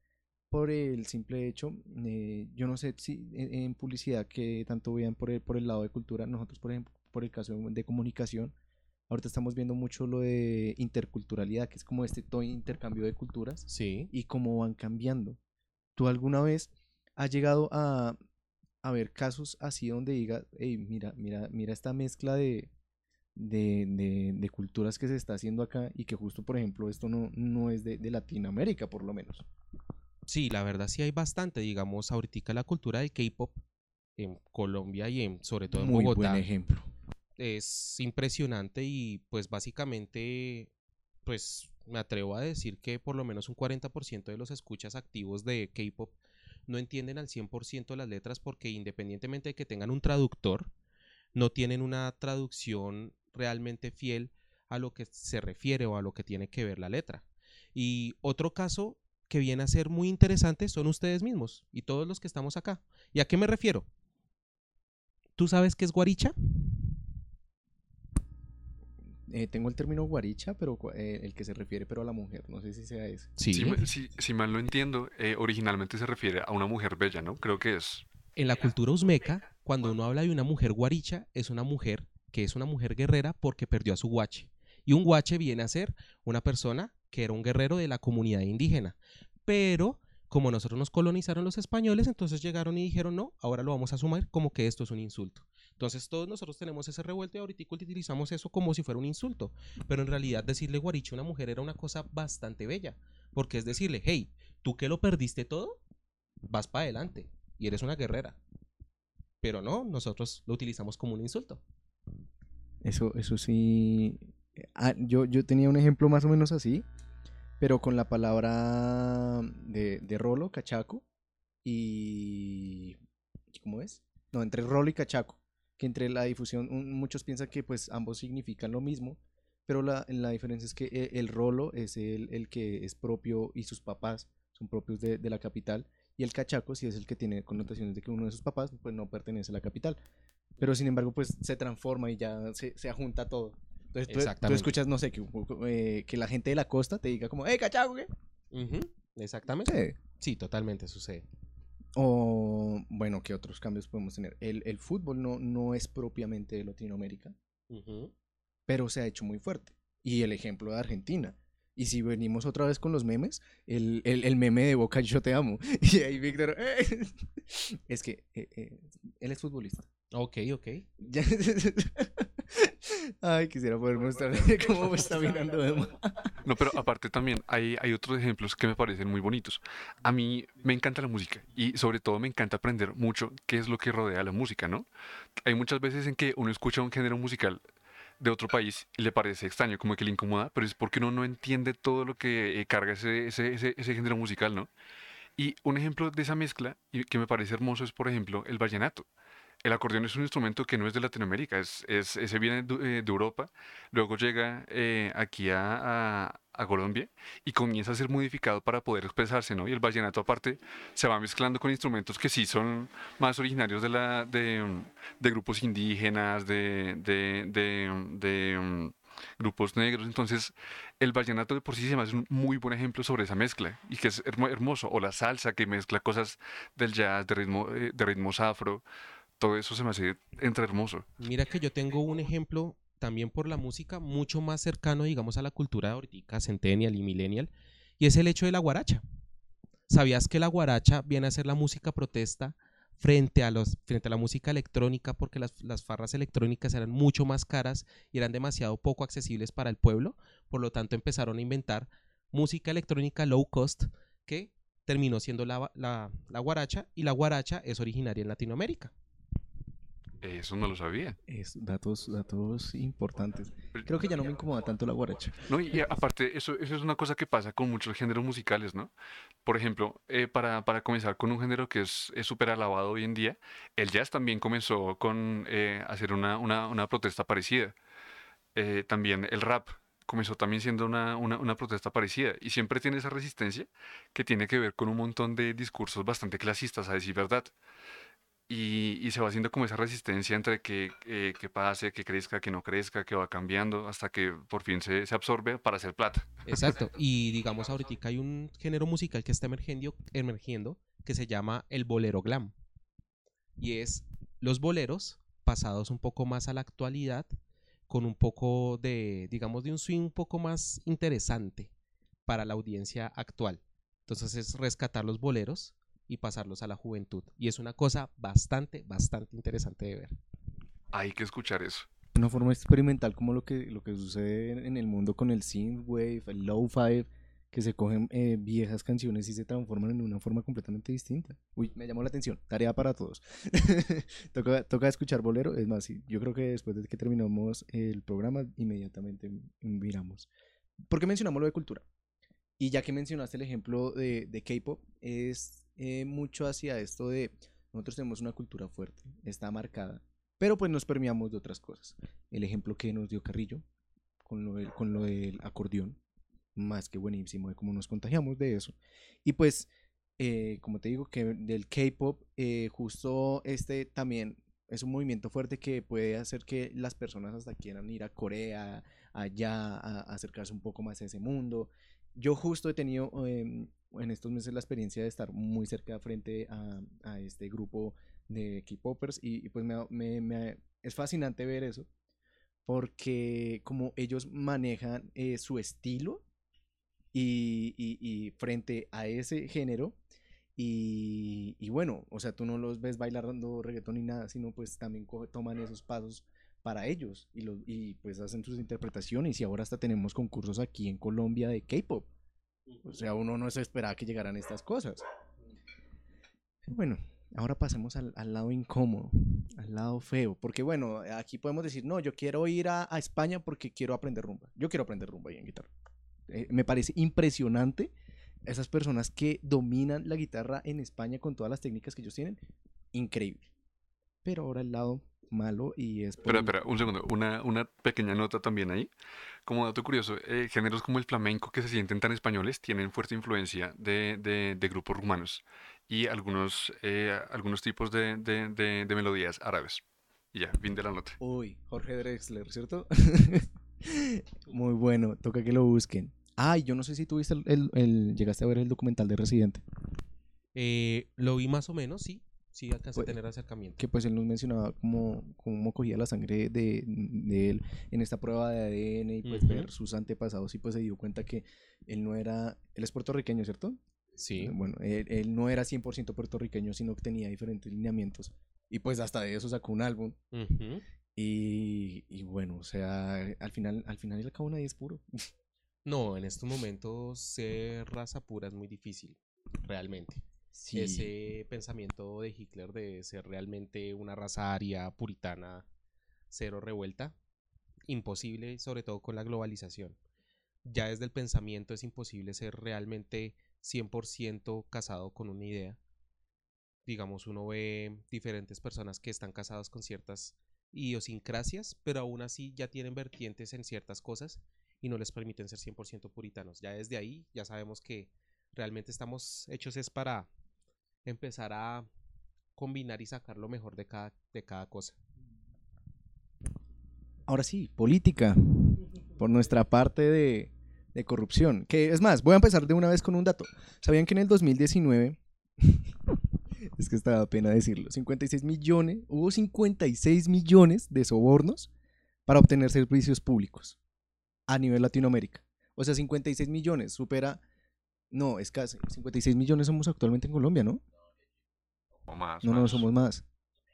por el simple hecho, eh, yo no sé si en, en publicidad que tanto vean por el, por el lado de cultura, nosotros, por ejemplo, por el caso de comunicación, ahorita estamos viendo mucho lo de interculturalidad, que es como este todo intercambio de culturas Sí. y cómo van cambiando. ¿Tú alguna vez has llegado a, a ver casos así donde diga, hey, mira, mira, mira esta mezcla de, de, de- de culturas que se está haciendo acá y que justo, por ejemplo, esto no, no es de, de Latinoamérica, por lo menos? Sí, la verdad sí hay bastante, digamos, ahorita la cultura del K-pop en Colombia y en, sobre todo en Muy Bogotá buen ejemplo. Es impresionante y pues básicamente, pues me atrevo a decir que por lo menos un 40% de los escuchas activos de K-pop no entienden al 100% las letras porque independientemente de que tengan un traductor, no tienen una traducción realmente fiel a lo que se refiere o a lo que tiene que ver la letra. Y otro caso que viene a ser muy interesante son ustedes mismos y todos los que estamos acá. ¿Y a qué me refiero? ¿Tú sabes qué es guaricha? Eh, tengo el término guaricha, pero eh, el que se refiere pero a la mujer, no sé si sea ese. Sí. si, ma- si- si mal lo entiendo, eh, originalmente se refiere a una mujer bella, ¿no? Creo que es. En la cultura uzmeca, cuando uno habla de una mujer guaricha, es una mujer que es una mujer guerrera porque perdió a su guache. Y un guache viene a ser una persona que era un guerrero de la comunidad indígena. Pero como nosotros nos colonizaron los españoles, entonces llegaron y dijeron, no, ahora lo vamos a asumir como que esto es un insulto. Entonces todos nosotros tenemos ese revuelto y ahorita utilizamos eso como si fuera un insulto. Pero en realidad decirle guaricha a una mujer era una cosa bastante bella. Porque es decirle, hey, tú que lo perdiste todo, vas para adelante y eres una guerrera. Pero no, nosotros lo utilizamos como un insulto. Eso, eso sí. eh, ah, yo, yo tenía un ejemplo más o menos así, pero con la palabra de, de rolo, cachaco, y... ¿Cómo es? No, entre rolo y cachaco, que entre la difusión, un- muchos piensan que pues ambos significan lo mismo, pero la, la diferencia es que eh, el rolo es el, el que es propio y sus papás son propios de, de la capital, y el cachaco sí es el que tiene connotaciones de que uno de sus papás pues no pertenece a la capital. Pero sin embargo, pues se transforma y ya se, se ajunta todo. Entonces tú, escuchas, no sé, que, eh, que la gente de la costa te diga como, ¡Hey, cachaco, qué! Exactamente. Sí. Sí, totalmente sucede. O, bueno, ¿qué otros cambios podemos tener? El, el fútbol no, no es propiamente de Latinoamérica, pero se ha hecho muy fuerte. Y el ejemplo de Argentina. Y si venimos otra vez con los memes, el, el, el meme de Boca yo te amo. [LAUGHS] Y ahí Víctor, "Eh". [LAUGHS] es que eh, eh, él es futbolista. Ok, ok. [LAUGHS] Ay, quisiera poder mostrarle [LAUGHS] cómo me [LAUGHS] está mirando Emma. No, pero aparte también hay, hay otros ejemplos que me parecen muy bonitos. A mí me encanta la música y sobre todo me encanta aprender mucho qué es lo que rodea la música, ¿no? Hay muchas veces en que uno escucha un género musical de otro país y le parece extraño, como que le incomoda, pero es porque uno no entiende todo lo que eh, carga ese, ese, ese, ese género musical, ¿no? Y un ejemplo de esa mezcla y que me parece hermoso es, por ejemplo, el vallenato. El acordeón es un instrumento que no es de Latinoamérica, es, es, ese viene de, eh, de Europa, luego llega eh, aquí a, a- a Colombia y comienza a ser modificado para poder expresarse, ¿no? Y el vallenato aparte se va mezclando con instrumentos que sí son más originarios de, la, de, de grupos indígenas, de, de, de, um, grupos negros. Entonces, el vallenato de por sí se me hace un muy buen ejemplo sobre esa mezcla y que es hermo- hermoso. O la salsa que mezcla cosas del jazz, de, ritmo, eh, de ritmos afro. Todo eso se me hace entre hermoso. Mira que yo tengo un ejemplo también por la música mucho más cercano, digamos, a la cultura ahorita, centennial y millennial, y es el hecho de la guaracha. ¿Sabías que la guaracha viene a ser la música protesta frente a, los, frente a la música electrónica porque las, las farras electrónicas eran mucho más caras y eran demasiado poco accesibles para el pueblo? Por lo tanto, empezaron a inventar música electrónica low cost que terminó siendo la, la, la guaracha y la guaracha es originaria en Latinoamérica. Eso no lo sabía. Es datos, datos importantes. Creo que ya no me incomoda tanto la guaracha. No, y aparte, eso, eso es una cosa que pasa con muchos géneros musicales, ¿no? Por ejemplo, eh, para, para comenzar con un género que es es súper alabado hoy en día, el jazz también comenzó con eh, hacer una, una, una protesta parecida. Eh, también el rap comenzó también siendo una, una, una protesta parecida y siempre tiene esa resistencia que tiene que ver con un montón de discursos bastante clasistas, a decir verdad. Y, y se va haciendo como esa resistencia entre que, eh, que pase, que crezca, que no crezca, que va cambiando, hasta que por fin se, se absorbe para hacer plata. Exacto. [LAUGHS] Y digamos, ahorita hay un género musical que está emergiendo, emergiendo que se llama el bolero glam. Y es los boleros pasados un poco más a la actualidad, con un poco de, digamos, de un swing un poco más interesante para la audiencia actual. Entonces es rescatar los boleros y pasarlos a la juventud. Y es una cosa bastante, bastante interesante de ver. Hay que escuchar eso. Una forma experimental como lo que, lo que sucede en, el mundo con el synthwave, el lo-fi, que se cogen eh, viejas canciones y se transforman en una forma completamente distinta. Uy, me llamó la atención. Tarea para todos. [LAUGHS] toca, toca escuchar bolero. Es más, yo creo que después de que terminamos el programa, inmediatamente miramos. ¿Por qué mencionamos lo de cultura? Y ya que mencionaste el ejemplo de, de K-pop, es eh, mucho hacia esto de nosotros tenemos una cultura fuerte, está marcada, pero pues nos permeamos de otras cosas. El ejemplo que nos dio Carrillo con lo del, acordeón, más que buenísimo de cómo nos contagiamos de eso. Y pues, eh, como te digo, que del K-pop, eh, justo este también es un movimiento fuerte que puede hacer que las personas hasta quieran ir a Corea, allá, acercarse un poco más a ese mundo. Yo justo he tenido eh, en estos meses la experiencia de estar muy cerca frente a, este grupo de K-popers y, pues me, me, me, es fascinante ver eso porque como ellos manejan eh, su estilo y, y, frente a ese género y, bueno, o sea, tú no los ves bailando reggaetón ni nada, sino pues también toman esos pasos para ellos y, los, y pues hacen sus interpretaciones y ahora hasta tenemos concursos aquí en Colombia de K-pop. O sea, uno no se esperaba que llegaran estas cosas. Bueno, ahora pasemos al, al, lado incómodo, al lado feo. Porque bueno, aquí podemos decir, no, yo quiero ir a, a España porque quiero aprender rumba. Yo quiero aprender rumba y en guitarra. Eh, me parece impresionante esas personas que dominan la guitarra en España con todas las técnicas que ellos tienen. Increíble. Pero ahora el lado malo y es... Espera, espera, un segundo. Una, una pequeña nota también ahí. Como dato curioso, eh, géneros como el flamenco que se sienten tan españoles tienen fuerte influencia de, de, de grupos rumanos y algunos, eh, algunos tipos de, de, de, melodías árabes. Y ya, fin de la nota. Uy, Jorge Drexler, ¿cierto? [LAUGHS] Muy bueno, toca que lo busquen. Ay, yo no sé si tuviste el, el, el llegaste a ver el documental de Residente. Eh, lo vi más o menos, sí. Sí, alcancé pues, a tener acercamiento. Que pues él nos mencionaba cómo, cómo cogía la sangre de, de, él en esta prueba de ADN y pues uh -huh. ver sus antepasados y pues se dio cuenta que él no era, él es puertorriqueño, ¿cierto? Sí. Bueno, él, él no era 100% puertorriqueño, sino que tenía diferentes lineamientos. Y pues hasta de eso sacó un álbum. Uh -huh. y, y, bueno, o sea, al final, al final al cabo nadie es puro. No, en estos momentos ser raza pura es muy difícil, realmente. Sí. Ese pensamiento de Hitler de ser realmente una raza aria, puritana, cero revuelta, imposible, sobre todo con la globalización. Ya desde el pensamiento es imposible ser realmente 100% casado con una idea. Digamos, uno ve diferentes personas que están casadas con ciertas idiosincrasias, pero aún así ya tienen vertientes en ciertas cosas y no les permiten ser 100% puritanos. Ya desde ahí ya sabemos que realmente estamos hechos es para empezar a combinar y sacar lo mejor de cada, de cada cosa. Ahora sí, política. Por nuestra parte de, de corrupción. Que es más, voy a empezar de una vez con un dato. ¿Sabían que en el 2019 [LAUGHS] es que estaba pena decirlo, 56 millones, hubo 56 millones de sobornos para obtener servicios públicos a nivel Latinoamérica. O sea, 56 millones supera, no, es casi, 56 millones somos actualmente en Colombia, ¿no? O más, No, no, somos más.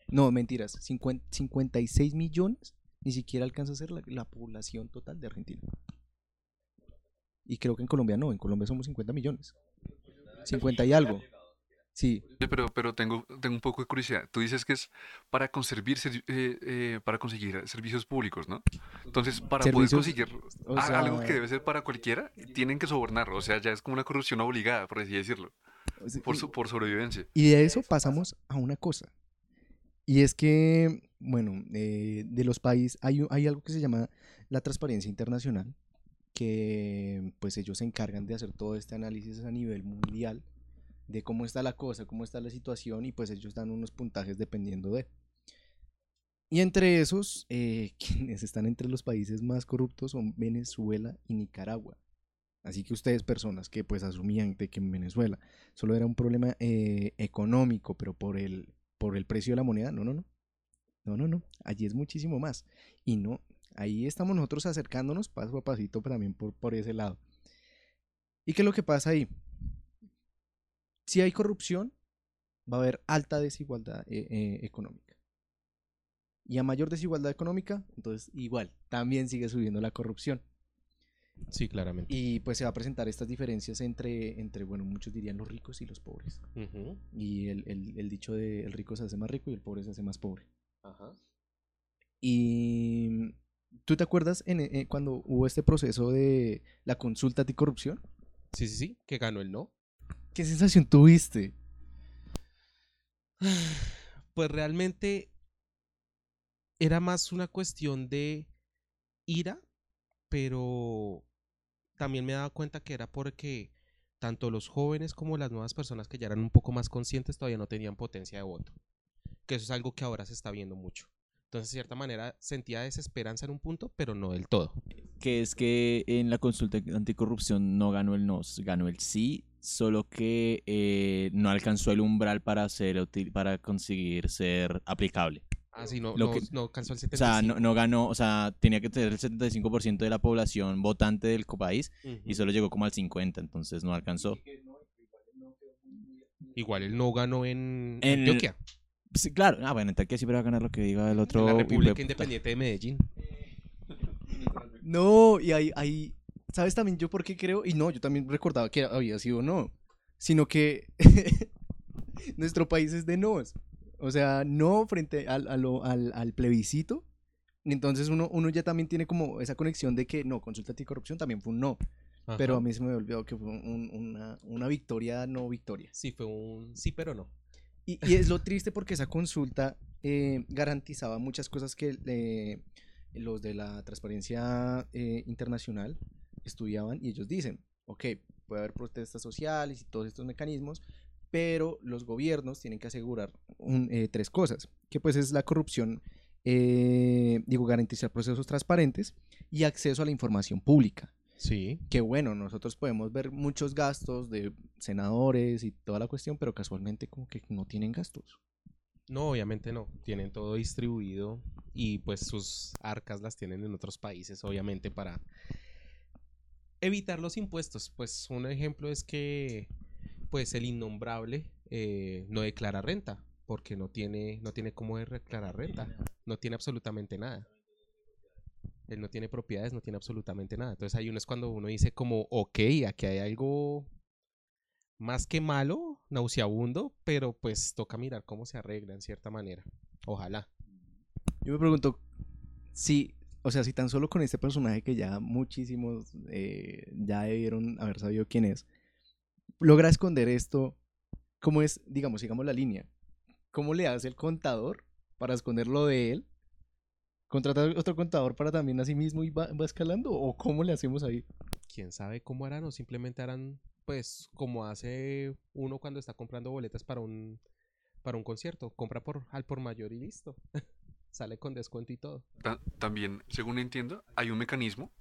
No, mentiras, 50 56 millones ni siquiera alcanza a ser la, la población total de Argentina. Y creo que en Colombia no, en Colombia somos 50 millones. 50 y algo. Sí, Pero, pero tengo, tengo un poco de curiosidad. Tú dices que es para, conservar servi- eh, eh, para conseguir servicios públicos, ¿no? Entonces, para poder conseguir o a- algo sea- que debe ser para cualquiera, tienen que sobornar. O sea, ya es como una corrupción obligada, por así decirlo, por, su- por sobrevivencia. Y de eso pasamos a una cosa. Y es que, bueno, eh, de los países, hay, hay algo que se llama la transparencia internacional, que pues ellos se encargan de hacer todo este análisis a nivel mundial de cómo está la cosa, cómo está la situación, y pues ellos dan unos puntajes dependiendo de. Y entre esos, eh, [LAUGHS] quienes están entre los países más corruptos son Venezuela y Nicaragua. Así que ustedes, personas que pues asumían de que en Venezuela solo era un problema eh, económico, pero por el, por el precio de la moneda, no, no, no. No, no, no. Allí es muchísimo más. Y no, ahí estamos nosotros acercándonos paso a pasito también por, por ese lado. ¿Y qué es lo que pasa ahí? Si hay corrupción, va a haber alta desigualdad eh, eh, económica. Y a mayor desigualdad económica, entonces igual, también sigue subiendo la corrupción. Sí, claramente. Y pues se va a presentar estas diferencias entre, entre bueno, muchos dirían los ricos y los pobres. Y el, el- el dicho de el rico se hace más rico y el pobre se hace más pobre. Ajá. Y ¿tú te acuerdas en, eh, cuando hubo este proceso de la consulta anticorrupción? Sí, sí, sí, que ganó el no. ¿Qué sensación tuviste? [SIGHS] Pues realmente era más una cuestión de ira, pero también me daba cuenta que era porque tanto los jóvenes como las nuevas personas que ya eran un poco más conscientes todavía no tenían potencia de voto. Que eso es algo que ahora se está viendo mucho. Entonces, de cierta manera, sentía desesperanza en un punto, pero no del todo. que es que en la consulta anticorrupción no ganó el no, ganó el sí, solo que eh, no alcanzó el umbral para ser para conseguir ser aplicable. No, Lo no, que- no alcanzó el O 75. sea, no, no ganó, o sea, tenía que tener el 75% de la población votante del país y solo llegó como al 50, entonces no alcanzó. Igual él no ganó en En- Antioquia, Sí, claro, ah, bueno, entonces que siempre va a ganar lo que diga el otro. en la de República. Independiente de Medellín. No, y ahí, ahí, ¿sabes también yo por qué creo? Y no, yo también recordaba que había sido no, sino que [LAUGHS] nuestro país es de no's. O sea, no frente al, a lo- al, al plebiscito. Entonces uno, uno ya también tiene como esa conexión de que no, consulta anticorrupción también fue un no. Pero a mí se me había olvidado que fue un- una, una victoria, no victoria. Sí, fue un sí, pero no. Y, y es lo triste porque esa consulta eh, garantizaba muchas cosas que eh, los de la transparencia eh, internacional estudiaban y ellos dicen, ok, puede haber protestas sociales y todos estos mecanismos, pero los gobiernos tienen que asegurar un- eh, tres cosas, que pues es la corrupción, eh, digo, garantizar procesos transparentes y acceso a la información pública Sí. que bueno, nosotros podemos ver muchos gastos de senadores y toda la cuestión, pero casualmente como que no tienen gastos. No, obviamente no. Tienen todo distribuido y pues sus arcas las tienen en otros países, obviamente, para evitar los impuestos. Pues un ejemplo es que pues el innombrable eh, no declara renta porque no tiene, no tiene cómo declarar renta. No tiene absolutamente nada. Él no tiene propiedades, no tiene absolutamente nada. Entonces ahí uno es cuando uno dice como, ok, aquí hay algo más que malo, nauseabundo, pero pues toca mirar cómo se arregla en cierta manera. Ojalá. Yo me pregunto si, o sea, si tan solo con este personaje que ya muchísimos eh, ya debieron haber sabido quién es, logra esconder esto, ¿cómo es, digamos, sigamos la línea? ¿Cómo le hace el contador para esconderlo de él? ¿Contratar otro contador para también así mismo y va, va escalando? ¿O cómo le hacemos ahí? quién sabe cómo harán o simplemente harán pues como hace uno cuando está comprando boletas para un para un concierto, compra por al por mayor y listo. [LAUGHS] Sale con descuento y todo. Ta- también, según entiendo, hay un mecanismo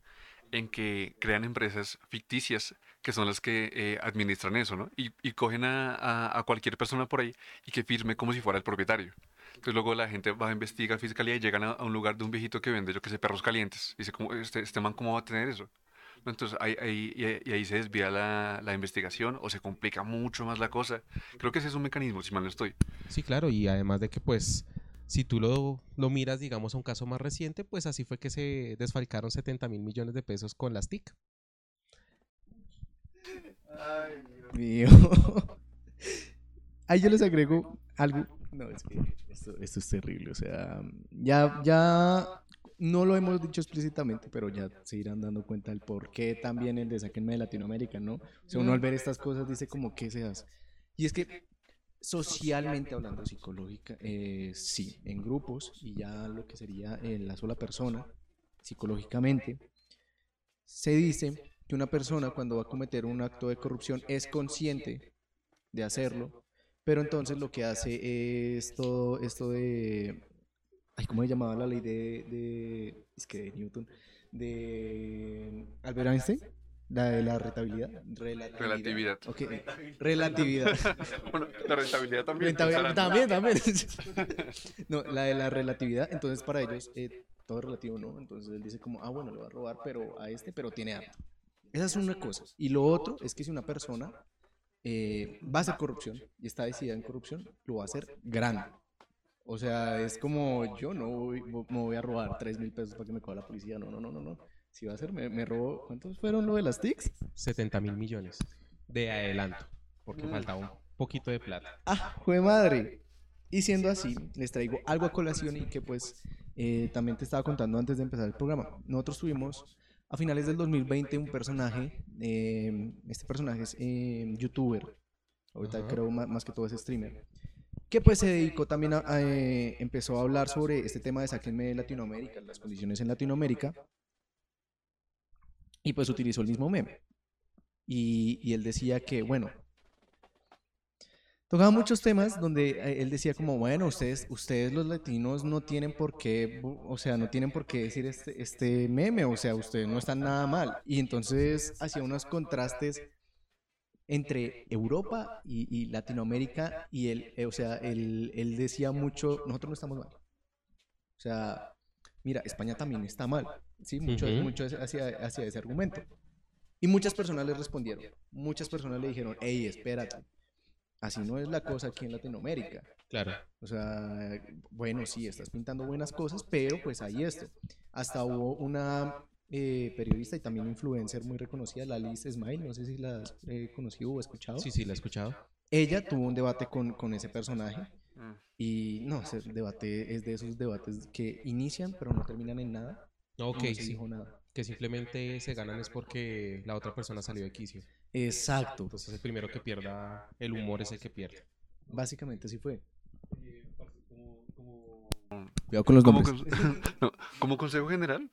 en que crean empresas ficticias que son las que eh, administran eso, ¿no? Y, y cogen a, a- a cualquier persona por ahí y que firme como si fuera el propietario. Entonces luego la gente va a investigar fiscalía y llegan a, a un lugar de un viejito que vende, yo que sé, perros calientes. Y dice, ¿cómo, este, este man cómo va a tener eso? Entonces ahí, ahí- y, ahí- y ahí se desvía la, la investigación o se complica mucho más la cosa. Creo que ese es un mecanismo, si mal no estoy. Sí, claro, y además de que pues si tú lo, lo miras, digamos, a un caso más reciente, pues así fue que se desfalcaron 70 mil millones de pesos con las TIC. Mío. [LAUGHS] Ahí yo les agrego algo. No, es que esto, esto es terrible. O sea, ya, ya no lo hemos dicho explícitamente, pero ya se irán dando cuenta del por qué también el de Sáquenme de Latinoamérica, ¿no? O sea, uno al ver estas cosas dice como, ¿qué se hace? Y es que socialmente hablando, psicológica, eh, sí, en grupos y ya lo que sería en la sola persona, psicológicamente, se dice que una persona cuando va a cometer un acto de corrupción es consciente de hacerlo, pero entonces lo que hace es todo esto de... Ay, ¿Cómo se llamaba la ley de, de... Es que de Newton. De Albert Einstein. La de la retabilidad. Relatividad. Ok, relatividad. [LAUGHS] bueno, la rentabilidad también. Rentabilidad, también, también. [LAUGHS] no, la de la relatividad, entonces para ellos eh, todo es relativo, ¿no? Entonces él dice como, ah, bueno, le va a robar pero a este, pero tiene arma. Esa es una cosa. Y lo otro es que si una persona eh, va a hacer corrupción y está decidida en corrupción, lo va a hacer grande. O sea, es como yo no voy, vo- me voy a robar 3 mil pesos para que me coja la policía. No, no, no, no, no. Si va a ser, me, me robo. ¿Cuántos fueron lo de las TICs? 70 mil millones de adelanto, porque faltaba un poquito de plata. Ah, jue madre. Y siendo así, les traigo algo a colación y que pues eh, también te estaba contando antes de empezar el programa. Nosotros tuvimos a finales del 2020 un personaje, eh, este personaje es eh, youtuber, ahorita Ajá. creo ma- más, que todo es streamer, que pues se dedicó también a, a, eh, empezó a hablar sobre este tema de Sáquenme de Latinoamérica, las condiciones en Latinoamérica, y pues utilizó el mismo meme. Y, y él decía que, bueno, Tocaba muchos temas donde eh, él decía como, bueno, ustedes, ustedes los latinos no tienen por qué, o sea, no tienen por qué decir este, este meme, o sea, ustedes no están nada mal. Y entonces hacía unos contrastes entre Europa y, y Latinoamérica y él, eh, o sea, él, él decía mucho, nosotros no estamos mal. O sea, mira, España también está mal, ¿sí? Mucho, Ujú. mucho hacia, hacia ese argumento. Y muchas personas le respondieron, muchas personas le dijeron, hey, espérate, así no es la cosa aquí en Latinoamérica. Claro. O sea, bueno, sí, estás pintando buenas cosas, pero pues hay esto. Hasta hubo una eh, periodista y también influencer muy reconocida, la Liz Smile, no sé si la has eh, conocido o escuchado. Sí, sí, la he escuchado. Ella tuvo un debate con, con ese personaje y no, ese debate es de esos debates que inician pero no terminan en nada. Ok, no se sí. dijo nada. Que simplemente se ganan es porque la otra persona salió de quicio. Exacto, Entonces el primero que pierda el humor es el que pierde. básicamente así fue. Cuidado con los Como, nombres. con- [LAUGHS] no, como consejo general,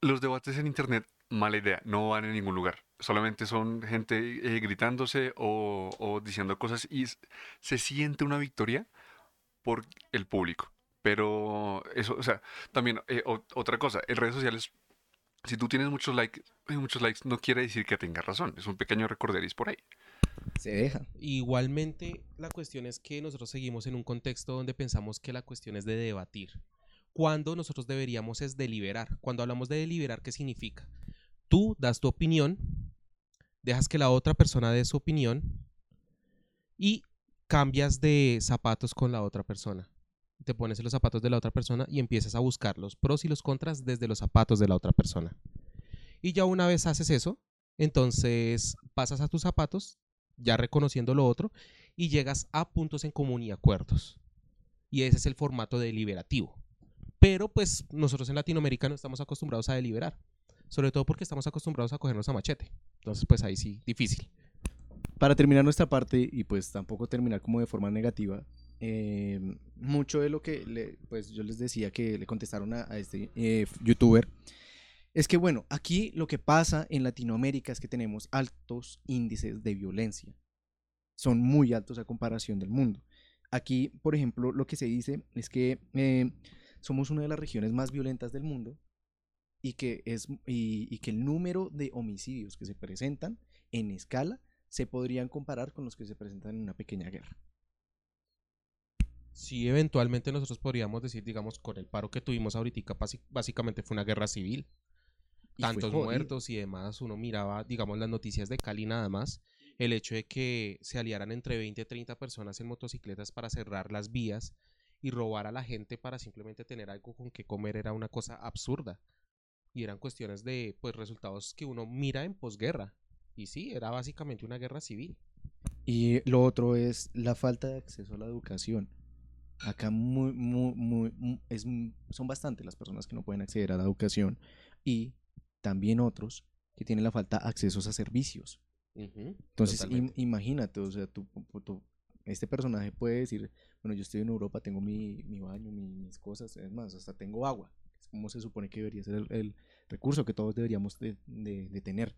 los debates en internet, mala idea, no van a ningún lugar. Solamente son gente eh, gritándose o, o diciendo cosas y se siente una victoria por el público. Pero eso, o sea, también eh, o- otra cosa, en redes sociales, si tú tienes muchos likes, eh, muchos likes, no quiere decir que tengas razón. Es un pequeño recorderis por ahí. Se deja. Igualmente, la cuestión es que nosotros seguimos en un contexto donde pensamos que la cuestión es de debatir. Cuando nosotros deberíamos es deliberar. Cuando hablamos de deliberar, ¿qué significa? Tú das tu opinión, dejas que la otra persona dé su opinión y cambias de zapatos con la otra persona. Te pones los zapatos de la otra persona y empiezas a buscar los pros y los contras desde los zapatos de la otra persona. Y ya una vez haces eso, entonces pasas a tus zapatos, ya reconociendo lo otro, y llegas a puntos en común y acuerdos. Y ese es el formato deliberativo. Pero pues nosotros en Latinoamérica no estamos acostumbrados a deliberar. Sobre todo porque estamos acostumbrados a cogernos a machete. Entonces pues ahí sí, difícil. Para terminar nuestra parte y pues tampoco terminar como de forma negativa, eh, mucho de lo que le- pues yo les decía que le contestaron a, este eh, youtuber es que bueno, aquí lo que pasa en Latinoamérica es que tenemos altos índices de violencia. Son muy altos a comparación del mundo. Aquí, por ejemplo, lo que se dice es que eh, somos una de las regiones más violentas del mundo y que, es, y que el número de homicidios que se presentan en escala se podrían comparar con los que se presentan en una pequeña guerra. Sí, eventualmente nosotros podríamos decir, digamos, con el paro que tuvimos ahorita, básicamente fue una guerra civil. Y Tantos muertos y demás, uno miraba, digamos, las noticias de Cali nada más, el hecho de que se aliaran entre 20 y 30 personas en motocicletas para cerrar las vías y robar a la gente para simplemente tener algo con que comer era una cosa absurda. Y eran cuestiones de, pues, resultados que uno mira en posguerra. Y sí, era básicamente una guerra civil. Y lo otro es la falta de acceso a la educación. Acá muy, muy, muy, mu- es, m- son bastante las personas que no pueden acceder a la educación y también otros que tienen la falta de accesos a servicios. Entonces, im- imagínate, o sea, tú, tú- este personaje puede decir, bueno, yo estoy en Europa, tengo mi, mi baño, mi- mis cosas, es más, hasta tengo agua. Como se supone que debería ser el, el recurso que todos deberíamos de, de- de tener.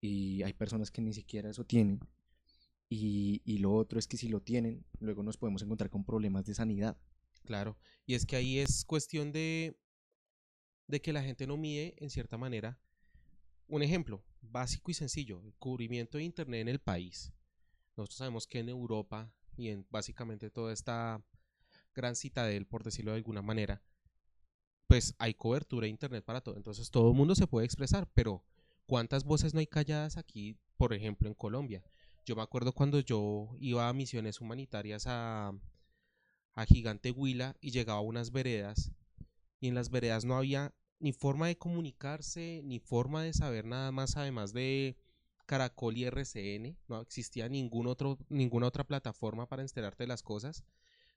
Y hay personas que ni siquiera eso tienen. Y, y lo otro es que si lo tienen, luego nos podemos encontrar con problemas de sanidad. Claro, y es que ahí es cuestión de, de que la gente no mide en cierta manera. Un ejemplo básico y sencillo, el cubrimiento de Internet en el país. Nosotros sabemos que en Europa y en básicamente toda esta gran citadel, por decirlo de alguna manera, pues hay cobertura de Internet para todo. Entonces todo el mundo se puede expresar, pero ¿cuántas voces no hay calladas aquí, por ejemplo, en Colombia? Yo me acuerdo cuando yo iba a misiones humanitarias a, a Gigante Huila y llegaba a unas veredas y en las veredas no había ni forma de comunicarse, ni forma de saber nada más además de Caracol y RCN, no existía ningún otro, ninguna otra plataforma para enterarte de las cosas.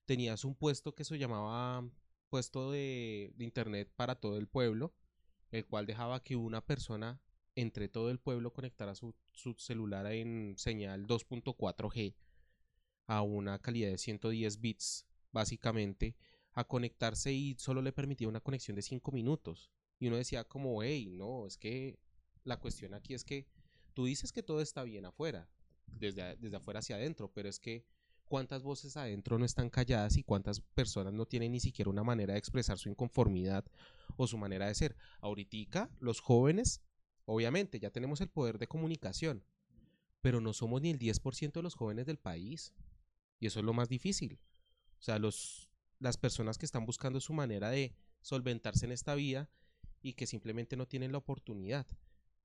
Tenías un puesto que se llamaba puesto de, de internet para todo el pueblo, el cual dejaba que una persona entre todo el pueblo conectara su, su celular en señal 2.4G a una calidad de 110 bits, básicamente, a conectarse y solo le permitía una conexión de 5 minutos. Y uno decía como, hey, no, es que la cuestión aquí es que tú dices que todo está bien afuera, desde, desde afuera hacia adentro, pero es que cuántas voces adentro no están calladas y cuántas personas no tienen ni siquiera una manera de expresar su inconformidad o su manera de ser. Ahorita los jóvenes, obviamente, ya tenemos el poder de comunicación, pero no somos ni el 10% de los jóvenes del país. Y eso es lo más difícil. O sea, los, las personas que están buscando su manera de solventarse en esta vida y que simplemente no tienen la oportunidad.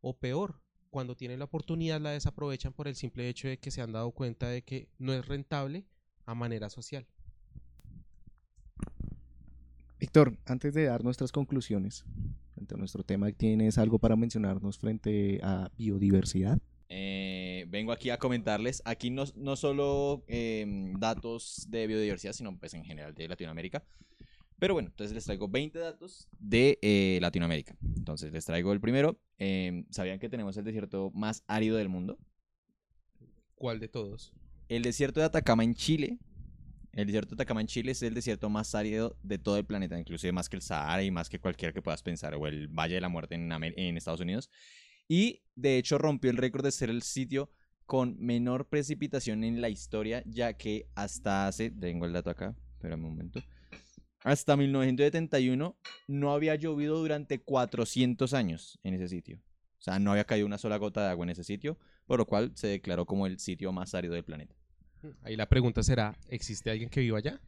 O peor, cuando tienen la oportunidad la desaprovechan por el simple hecho de que se han dado cuenta de que no es rentable a manera social. Víctor, antes de dar nuestras conclusiones frente a nuestro tema, ¿tienes algo para mencionarnos frente a biodiversidad? Eh, vengo aquí a comentarles, aquí no, no solo em, datos de biodiversidad, sino pues en general de Latinoamérica. Pero bueno, entonces les traigo 20 datos de eh, Latinoamérica. Entonces les traigo el primero. em, ¿Sabían que tenemos el desierto más árido del mundo? ¿Cuál de todos? El desierto de Atacama en Chile. El desierto de Atacama en Chile es el desierto más árido de todo el planeta, inclusive más que el Sahara y más que cualquiera que puedas pensar, o el Valle de la Muerte en, Amer- en Estados Unidos. Y de hecho rompió el récord de ser el sitio con menor precipitación en la historia, ya que hasta hace, tengo el dato acá, espérame un momento, hasta 1971 no había llovido durante 400 años en ese sitio. O sea, no había caído una sola gota de agua en ese sitio, por lo cual se declaró como el sitio más árido del planeta. Ahí la pregunta será, ¿existe alguien que viva allá?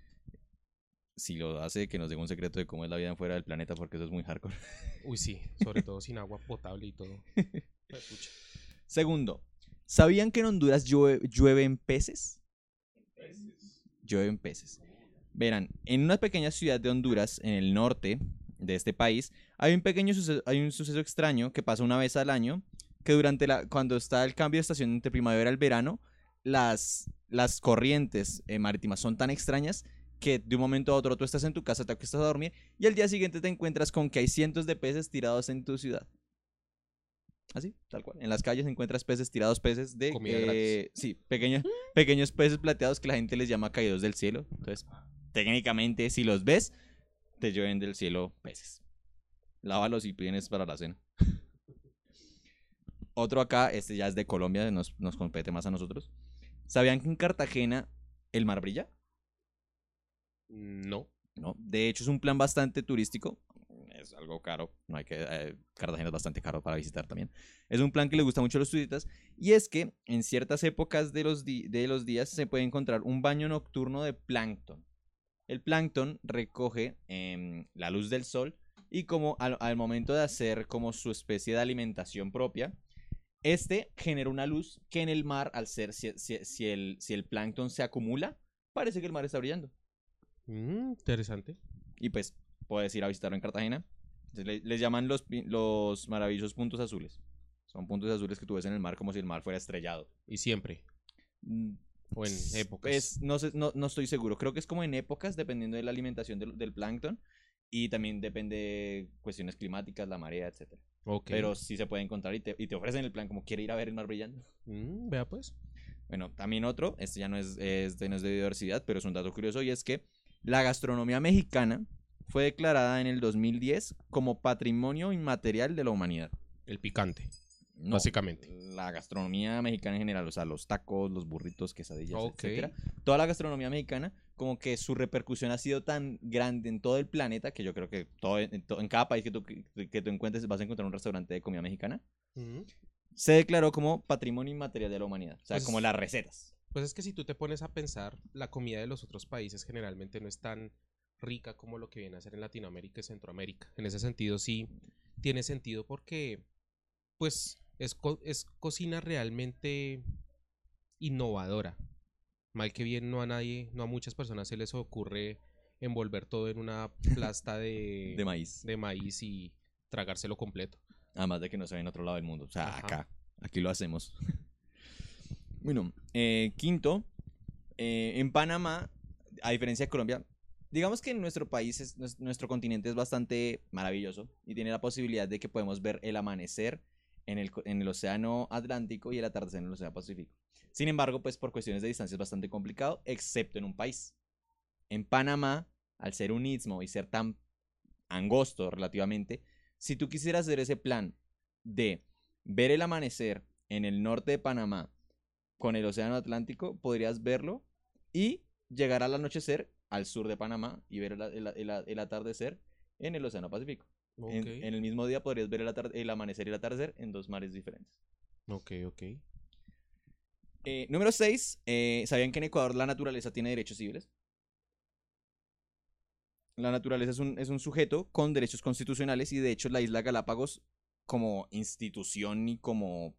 Si lo hace, que nos dé un secreto de cómo es la vida fuera del planeta, porque eso es muy hardcore. [LAUGHS] Uy, sí, sobre todo sin agua potable y todo. Pucha. [LAUGHS] Segundo, ¿sabían que en Honduras llueve, llueven peces? Llueven peces. Verán, en una pequeña ciudad de Honduras, en el norte de este país, hay un pequeño suceso, hay un suceso extraño que pasa una vez al año, que durante la, cuando está el cambio de estación entre primavera y el verano, las, las corrientes eh, marítimas son tan extrañas que de un momento a otro tú estás en tu casa, te acuestas a dormir y al día siguiente te encuentras con que hay cientos de peces tirados en tu ciudad. Así, tal cual. En las calles encuentras peces tirados, peces de... Comida eh, sí, pequeños, pequeños peces plateados que la gente les llama caídos del cielo. Entonces, técnicamente, si los ves, te llueven del cielo peces. Lávalos y tienes para la cena. [LAUGHS] Otro acá, este ya es de Colombia, nos, nos compete más a nosotros. ¿Sabían que en Cartagena el mar brilla? No. No, de hecho es un plan bastante turístico. Es algo caro, no hay que eh, Cartagena es bastante caro para visitar también. Es un plan que le gusta mucho a los turistas y es que en ciertas épocas de los, de los días se puede encontrar un baño nocturno de plancton. El plancton recoge em, la luz del sol y como al, al momento de hacer como su especie de alimentación propia, este genera una luz que en el mar, al ser, si, si- si el, si el plancton se acumula, parece que el mar está brillando. Mm, interesante. Y pues puedes ir a visitarlo en Cartagena. Entonces, le- les llaman los, los maravillosos puntos azules. Son puntos azules que tú ves en el mar como si el mar fuera estrellado. Y siempre. Mm, O en épocas. no, sé, no, no estoy seguro. Creo que es como en épocas, dependiendo de la alimentación del, del plancton. Y también depende de cuestiones climáticas, la marea, etc. Pero sí se puede encontrar y te, y te ofrecen el plan como quiere ir a ver el mar brillando. [LAUGHS] Mm, vea pues. Bueno, también otro, este ya no es, es de, no es de biodiversidad, pero es un dato curioso y es que la gastronomía mexicana fue declarada en el 2010 como Patrimonio Inmaterial de la Humanidad. El picante. No, Básicamente. La gastronomía mexicana en general, o sea, los tacos, los burritos, quesadillas, Ok. etcétera. Toda la gastronomía mexicana, como que su repercusión ha sido tan grande en todo el planeta que yo creo que todo, en, en cada país que tú, que tú encuentres vas a encontrar un restaurante de comida mexicana. Se declaró como Patrimonio Inmaterial de la Humanidad. O sea, Pues- como las recetas. Pues es que si tú te pones a pensar, la comida de los otros países generalmente no es tan rica como lo que viene a ser en Latinoamérica y Centroamérica. En ese sentido sí tiene sentido porque pues es, co- es cocina realmente innovadora. Mal que bien no a nadie, no a muchas personas se les ocurre envolver todo en una plasta [LAUGHS] de, De maíz. de maíz y tragárselo completo. Además de que no se ve en otro lado del mundo. O sea, Ajá. acá. Aquí lo hacemos. [LAUGHS] bueno, eh, quinto. eh, en Panamá, a diferencia de Colombia, digamos que en nuestro país, es, nues- nuestro continente es bastante maravilloso y tiene la posibilidad de que podemos ver el amanecer en el, en el Océano Atlántico y el atardecer en el Océano Pacífico. Sin embargo, pues por cuestiones de distancia es bastante complicado, excepto en un país. En Panamá, al ser un istmo y ser tan angosto relativamente, si tú quisieras hacer ese plan de ver el amanecer en el norte de Panamá con el Océano Atlántico, podrías verlo y llegar al anochecer al sur de Panamá y ver el- el- el atardecer en el Océano Pacífico. En, el mismo día podrías ver el, el amanecer y el atardecer en dos mares diferentes. ok, ok. Eh, número 6. ¿Sabían que en Ecuador la naturaleza tiene derechos civiles? La naturaleza es un, es un sujeto con derechos constitucionales y de hecho la isla Galápagos como institución y como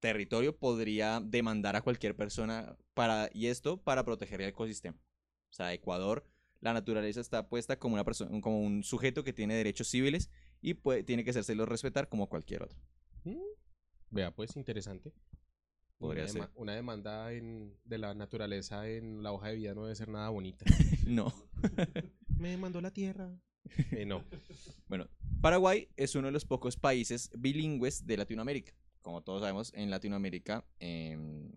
territorio podría demandar a cualquier persona para, y esto para proteger el ecosistema. O sea, Ecuador, la naturaleza está puesta como, una persona, como un sujeto que tiene derechos civiles y puede, tiene que hacérselo respetar como cualquier otro. Mm, Vea, pues interesante. Podría una, ser. una demanda en- de la naturaleza en la hoja de vida no debe ser nada bonita. [LAUGHS] No. [LAUGHS] Me demandó la tierra. Eh, no. [LAUGHS] Bueno, Paraguay es uno de los pocos países bilingües de Latinoamérica. Como todos sabemos, en Latinoamérica em,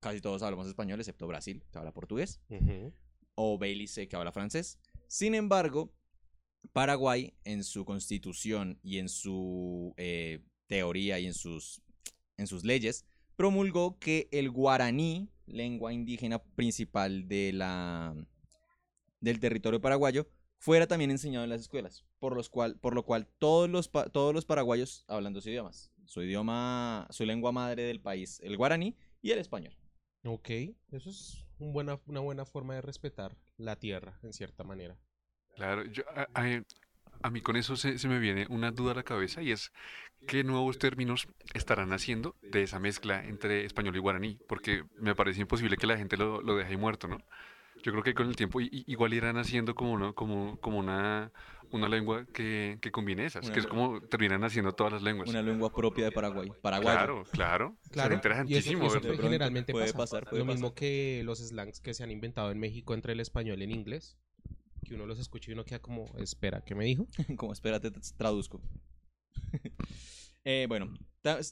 casi todos hablamos español, excepto Brasil, que habla portugués, o Belice, que habla francés. Sin embargo, Paraguay, en su constitución y en su eh, teoría y en sus, en sus leyes, promulgó que el guaraní, lengua indígena principal de la, del territorio paraguayo, fuera también enseñado en las escuelas, por, los cual, por lo cual todos los, todos los paraguayos hablan dos idiomas. Su idioma, su lengua madre del país, el guaraní y el español. Ok, eso es buena, una buena forma de respetar la tierra, en cierta manera. Claro, yo, a, a- a mí con eso se, se me viene una duda a la cabeza y es qué nuevos términos estarán haciendo de esa mezcla entre español y guaraní, porque me parece imposible que la gente lo, lo deje ahí muerto, ¿no? Yo creo que con el tiempo igual irán haciendo como, ¿no? como, como una, una lengua que, que combine esas, Una que es como terminan haciendo todas las lenguas. Una lengua propia de Paraguay. Paraguayo. Claro, claro. Claro, eso, interesantísimo eso pronto generalmente puede pasa. pasar, puede Lo mismo pasar. que los slangs que se han inventado en México entre el español y el inglés, que uno los escucha y uno queda como, espera, ¿qué me dijo? [LAUGHS] Como espérate, te traduzco. [LAUGHS] Eh, bueno,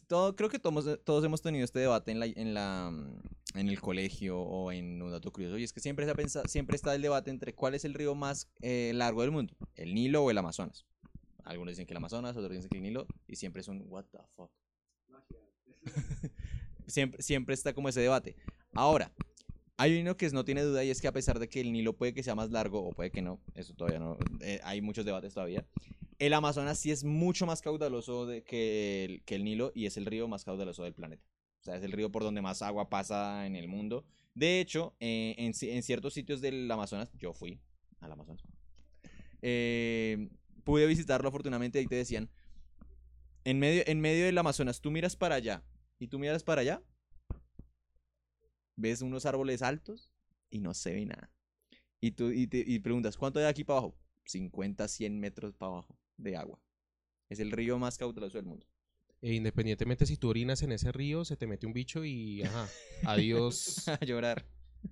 Todo, creo que todos, todos hemos tenido este debate en, la, en, la, mm, en el colegio o en un dato curioso. Y es que siempre, se pensa- siempre está el debate entre cuál es el río más eh, largo del mundo, el Nilo o el Amazonas. Algunos dicen que el Amazonas, otros dicen que el Nilo. Y siempre es un, what the fuck. [LAUGHS] siempre, siempre está como ese debate. Ahora, hay uno que no tiene duda y es que a pesar de que el Nilo puede que sea más largo o puede que no, eso todavía no, eh, hay muchos debates todavía. El Amazonas sí es mucho más caudaloso de que, el, Nilo y es el río más caudaloso del planeta. O sea, es el río por donde más agua pasa en el mundo. De hecho, eh, en, ci- en ciertos sitios del Amazonas, yo fui al Amazonas. eh, pude visitarlo afortunadamente, ahí te decían, en medio, en medio del Amazonas, tú miras para allá y tú miras para allá, ves unos árboles altos y no se ve nada. Y tú y te y preguntas, ¿cuánto hay aquí para abajo? 50, 100 metros para abajo de agua. Es el río más caudaloso del mundo. E independientemente si tú orinas en ese río, se te mete un bicho y ajá, [LAUGHS] adiós. A llorar. [LAUGHS]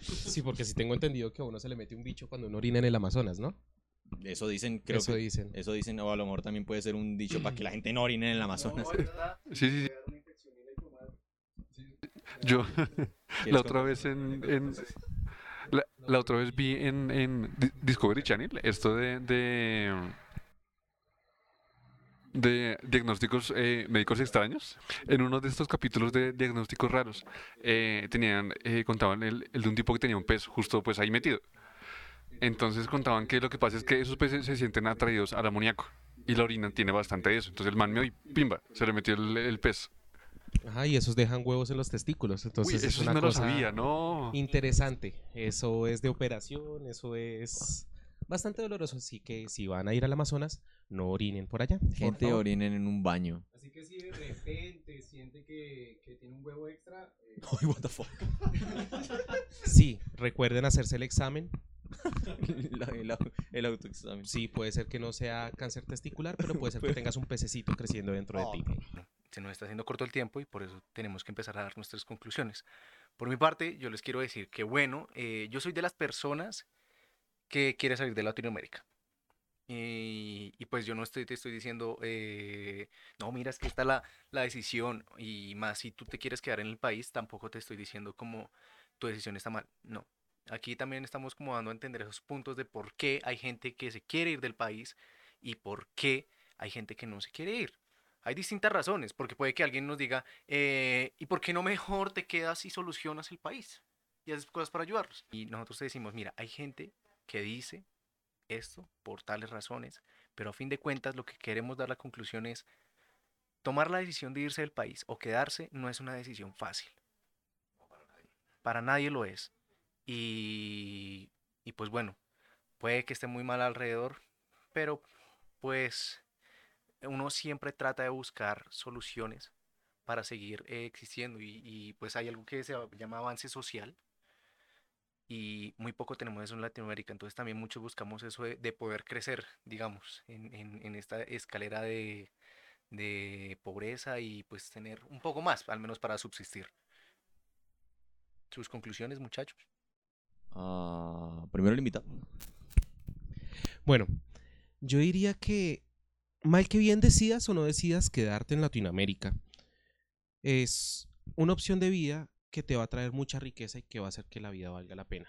Sí, porque sí tengo entendido que a uno se le mete un bicho cuando uno orina en el Amazonas, ¿no? Eso dicen, creo Eso que dicen. eso dicen, o a lo mejor también puede ser un dicho para que la gente no orine en el Amazonas. Sí, sí, sí. Yo [LAUGHS] ¿Quieres la otra vez en, en- la, la otra vez vi en, en Di- Discovery Channel esto de de, de diagnósticos eh, médicos extraños. En uno de estos capítulos de diagnósticos raros eh, tenían eh, contaban el, el de un tipo que tenía un pez justo pues ahí metido. Entonces contaban que lo que pasa es que esos peces se sienten atraídos al amoníaco y la orina tiene bastante de eso. Entonces el man me y pimba, se le metió el, el pez. Ajá, y esos dejan huevos en los testículos. Entonces es eso sí una no lo cosa sabía, no. interesante. Eso es de operación, eso es bastante doloroso. Así que si van a ir al Amazonas, no orinen por allá. Gente orinen en un baño. Así que si de repente siente que, que tiene un huevo extra, eh, [LAUGHS] Ay, what the fuck. Sí, recuerden hacerse el examen. [LAUGHS] La- el, au- el autoexamen. Sí, puede ser que no sea cáncer testicular, pero puede ser que tengas un pececito creciendo dentro de ti. Se nos está haciendo corto el tiempo y por eso tenemos que empezar a dar nuestras conclusiones. Por mi parte, yo les quiero decir que, bueno, eh, yo soy de las personas que quiere salir de Latinoamérica. Y, y pues yo no estoy, te estoy diciendo, eh, no, mira, es que está la, la decisión y más si tú te quieres quedar en el país, tampoco te estoy diciendo como tu decisión está mal. No. Aquí también estamos como dando a entender esos puntos de por qué hay gente que se quiere ir del país y por qué hay gente que no se quiere ir. Hay distintas razones, porque puede que alguien nos diga, eh, ¿y por qué no mejor te quedas y solucionas el país? Y haces cosas para ayudarlos. Y nosotros decimos, mira, hay gente que dice esto por tales razones, pero a fin de cuentas lo que queremos dar la conclusión es, tomar la decisión de irse del país o quedarse no es una decisión fácil. Para nadie lo es. Y, y pues bueno, puede que esté muy mal alrededor, pero pues uno siempre trata de buscar soluciones para seguir eh, existiendo y, y, pues hay algo que se llama avance social y muy poco tenemos eso en Latinoamérica, entonces también muchos buscamos eso de, de poder crecer, digamos, en, en- en esta escalera de, de pobreza y pues tener un poco más, al menos para subsistir. ¿Sus conclusiones, muchachos? Ah, primero el invitado. Bueno, yo diría que mal que bien decidas o no decidas quedarte en Latinoamérica, es una opción de vida que te va a traer mucha riqueza y que va a hacer que la vida valga la pena.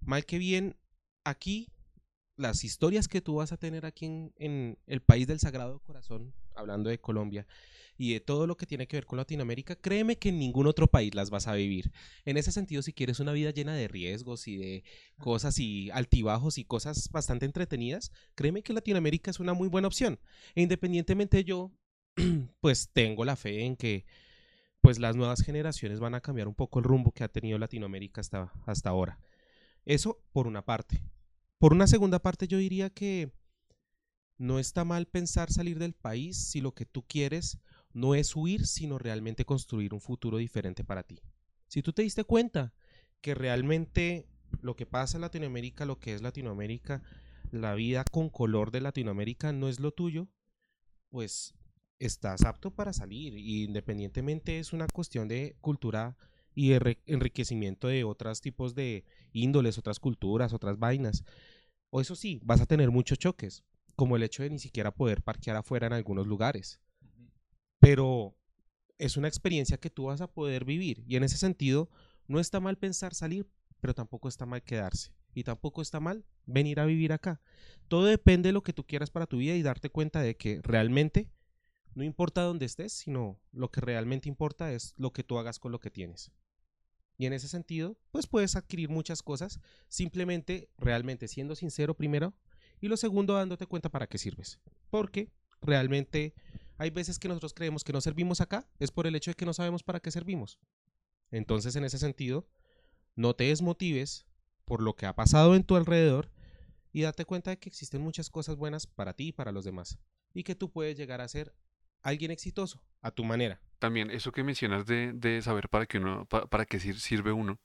Mal que bien, aquí las historias que tú vas a tener aquí en, el país del Sagrado Corazón, hablando de Colombia, y de todo lo que tiene que ver con Latinoamérica, créeme que en ningún otro país las vas a vivir. En ese sentido, si quieres una vida llena de riesgos y de cosas y altibajos y cosas bastante entretenidas, créeme que Latinoamérica es una muy buena opción. E independientemente yo, [CLEARS THROAT] pues tengo la fe en que pues las nuevas generaciones van a cambiar un poco el rumbo que ha tenido Latinoamérica hasta, hasta ahora. Eso por una parte. Por una segunda parte yo diría que no está mal pensar salir del país si lo que tú quieres no es huir, sino realmente construir un futuro diferente para ti. Si tú te diste cuenta que realmente lo que pasa en Latinoamérica, lo que es Latinoamérica, la vida con color de Latinoamérica no es lo tuyo, pues estás apto para salir. Y independientemente es una cuestión de cultura y de enriquecimiento de otros tipos de índoles, otras culturas, otras vainas. O eso sí, vas a tener muchos choques. como el hecho de ni siquiera poder parquear afuera en algunos lugares. Pero es una experiencia que tú vas a poder vivir y en ese sentido no está mal pensar salir, pero tampoco está mal quedarse y tampoco está mal venir a vivir acá. Todo depende de lo que tú quieras para tu vida y darte cuenta de que realmente no importa dónde estés, sino lo que realmente importa es lo que tú hagas con lo que tienes. Y en ese sentido, pues puedes adquirir muchas cosas simplemente realmente siendo sincero primero y lo segundo dándote cuenta para qué sirves. Porque realmente hay veces que nosotros creemos que no servimos acá, es por el hecho de que no sabemos para qué servimos. Entonces, en ese sentido, no te desmotives por lo que ha pasado en tu alrededor y date cuenta de que existen muchas cosas buenas para ti y para los demás. Y que tú puedes llegar a ser alguien exitoso a tu manera. También eso que mencionas de, de saber para qué, uno, pa- para qué sir- sirve uno,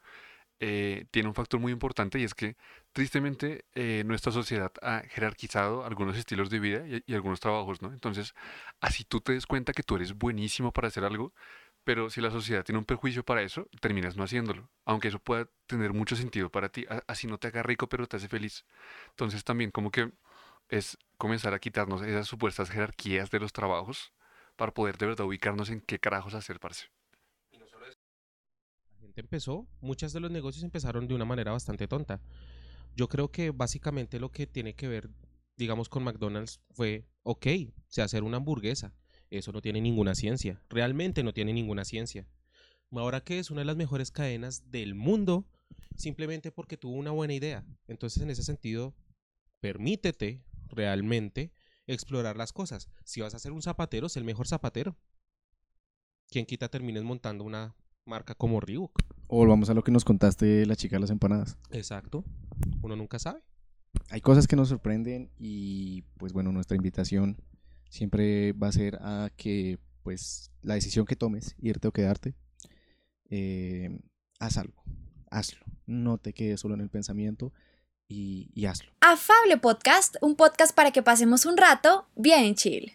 eh, tiene un factor muy importante y es que tristemente eh, nuestra sociedad ha jerarquizado algunos estilos de vida y, algunos trabajos, ¿no? Entonces, así tú te des cuenta que tú eres buenísimo para hacer algo, pero si la sociedad tiene un prejuicio para eso, terminas no haciéndolo, aunque eso pueda tener mucho sentido para ti, así no te haga rico, pero te hace feliz. Entonces también como que es comenzar a quitarnos esas supuestas jerarquías de los trabajos para poder de verdad ubicarnos en qué carajos hacer, parce. La gente empezó, muchos de los negocios empezaron de una manera bastante tonta. Yo creo que básicamente lo que tiene que ver, digamos, con McDonald's fue, ok, sé hacer una hamburguesa. Eso no tiene ninguna ciencia. Realmente no tiene ninguna ciencia. Ahora que es una de las mejores cadenas del mundo, simplemente porque tuvo una buena idea. Entonces, en ese sentido, permítete realmente explorar las cosas. Si vas a ser un zapatero, sé el mejor zapatero. Quien quita termines montando una marca como Reebok. O volvamos a lo que nos contaste la chica de las empanadas. Exacto. Uno nunca sabe. Hay cosas que nos sorprenden y pues bueno, nuestra invitación siempre va a ser a que pues la decisión que tomes, irte o quedarte, eh, haz algo, hazlo. No te quedes solo en el pensamiento y, y hazlo. Afable Podcast, un podcast para que pasemos un rato bien chill.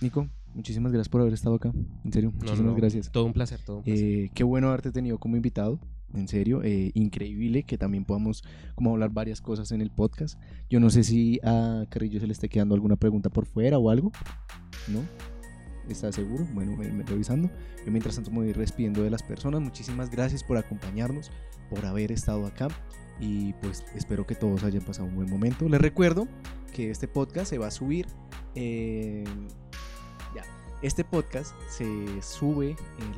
Nico, muchísimas gracias por haber estado acá. En serio, No, muchísimas no, gracias. Todo un placer, todo un placer. Eh, qué bueno haberte tenido como invitado. En serio, eh, increíble que también podamos como hablar varias cosas en el podcast. Yo no sé si a Carrillo se le esté quedando alguna pregunta por fuera o algo. ¿No? ¿Estás seguro? Bueno, me, me revisando. Yo mientras tanto me voy despidiendo de las personas. Muchísimas gracias por acompañarnos, por haber estado acá. Y pues espero que todos hayan pasado un buen momento. Les recuerdo que este podcast se va a subir. eh, ya. Este podcast se sube eh,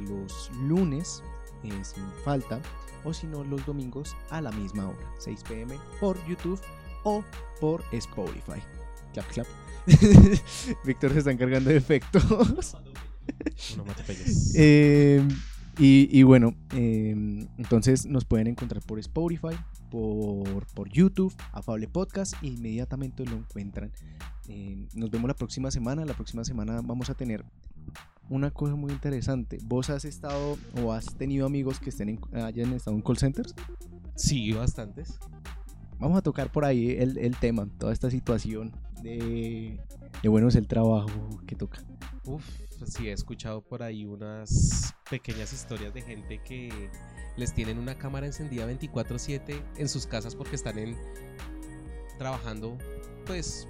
los lunes eh, sin falta o si no los domingos a la misma hora, 6 pm por YouTube o por Spotify. Clap, clap. [LAUGHS] Víctor se está encargando de efectos. Onomatopeyas. [LAUGHS] Eh, y, bueno, eh, entonces nos pueden encontrar por Spotify, por, por YouTube, Afable Podcast, e inmediatamente lo encuentran. Eh, nos vemos la próxima semana. La próxima semana vamos a tener una cosa muy interesante. ¿Vos has estado o has tenido amigos que estén en- hayan estado en call centers? Sí, bastantes. Vamos a tocar por ahí el, el tema, toda esta situación de, de bueno, es el trabajo que toca. Uf, sí, he escuchado por ahí unas pequeñas historias de gente que les tienen una cámara encendida 24/7 en sus casas porque están en trabajando, pues,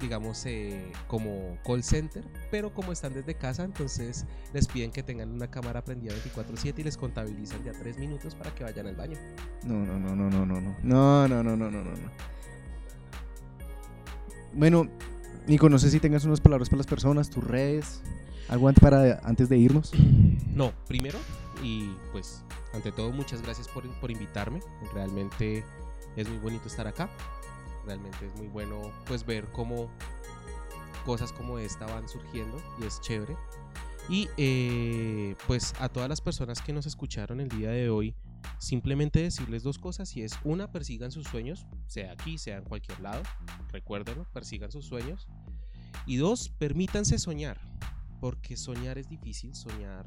digamos, eh, como call center, pero como están desde casa, entonces les piden que tengan una cámara prendida 24/7 y les contabilizan de a 3 minutos para que vayan al baño. No, no, no, no, no, no, no. No, no, no, no, no, no, no. Bueno, Nico, no sé si tengas unas palabras para las personas, tus redes, algo antes, para, antes de irnos. No, primero, y pues ante todo muchas gracias por, por invitarme. Realmente es muy bonito estar acá. Realmente es muy bueno pues ver cómo cosas como esta van surgiendo y es chévere. Y eh, pues a todas las personas que nos escucharon el día de hoy, simplemente decirles dos cosas y es una, persigan sus sueños, sea aquí, sea en cualquier lado, recuérdenlo, persigan sus sueños. Y dos, permítanse soñar, porque soñar es difícil, soñar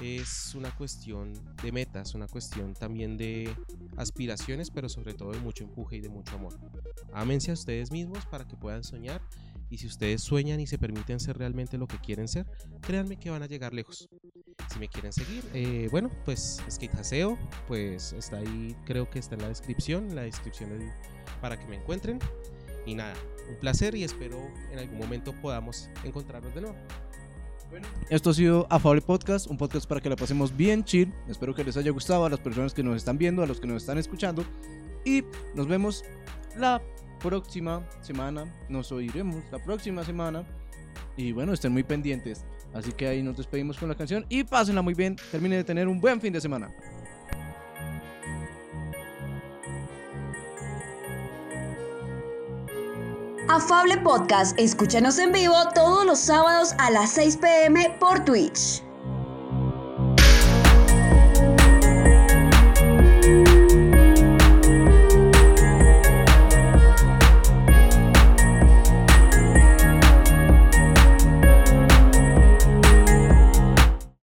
es una cuestión de metas, una cuestión también de aspiraciones, pero sobre todo de mucho empuje y de mucho amor. Ámense a ustedes mismos para que puedan soñar y si ustedes sueñan y se permiten ser realmente lo que quieren ser, créanme que van a llegar lejos. Si me quieren seguir, eh, bueno, pues Skate Haseo, pues está ahí, creo que está en la descripción, la descripción del- para que me encuentren. Y nada, un placer y espero en algún momento podamos encontrarnos de nuevo. Esto ha sido Afable Podcast, un podcast para que la pasemos bien chill. Espero que les haya gustado a las personas que nos están viendo, a los que nos están escuchando. Y nos vemos la próxima semana. Nos oiremos la próxima semana. Y bueno, estén muy pendientes. Así que ahí nos despedimos con la canción y pásenla muy bien. Terminen de tener un buen fin de semana. Afable Podcast, escúchanos en vivo todos los sábados a las 6 pm por Twitch.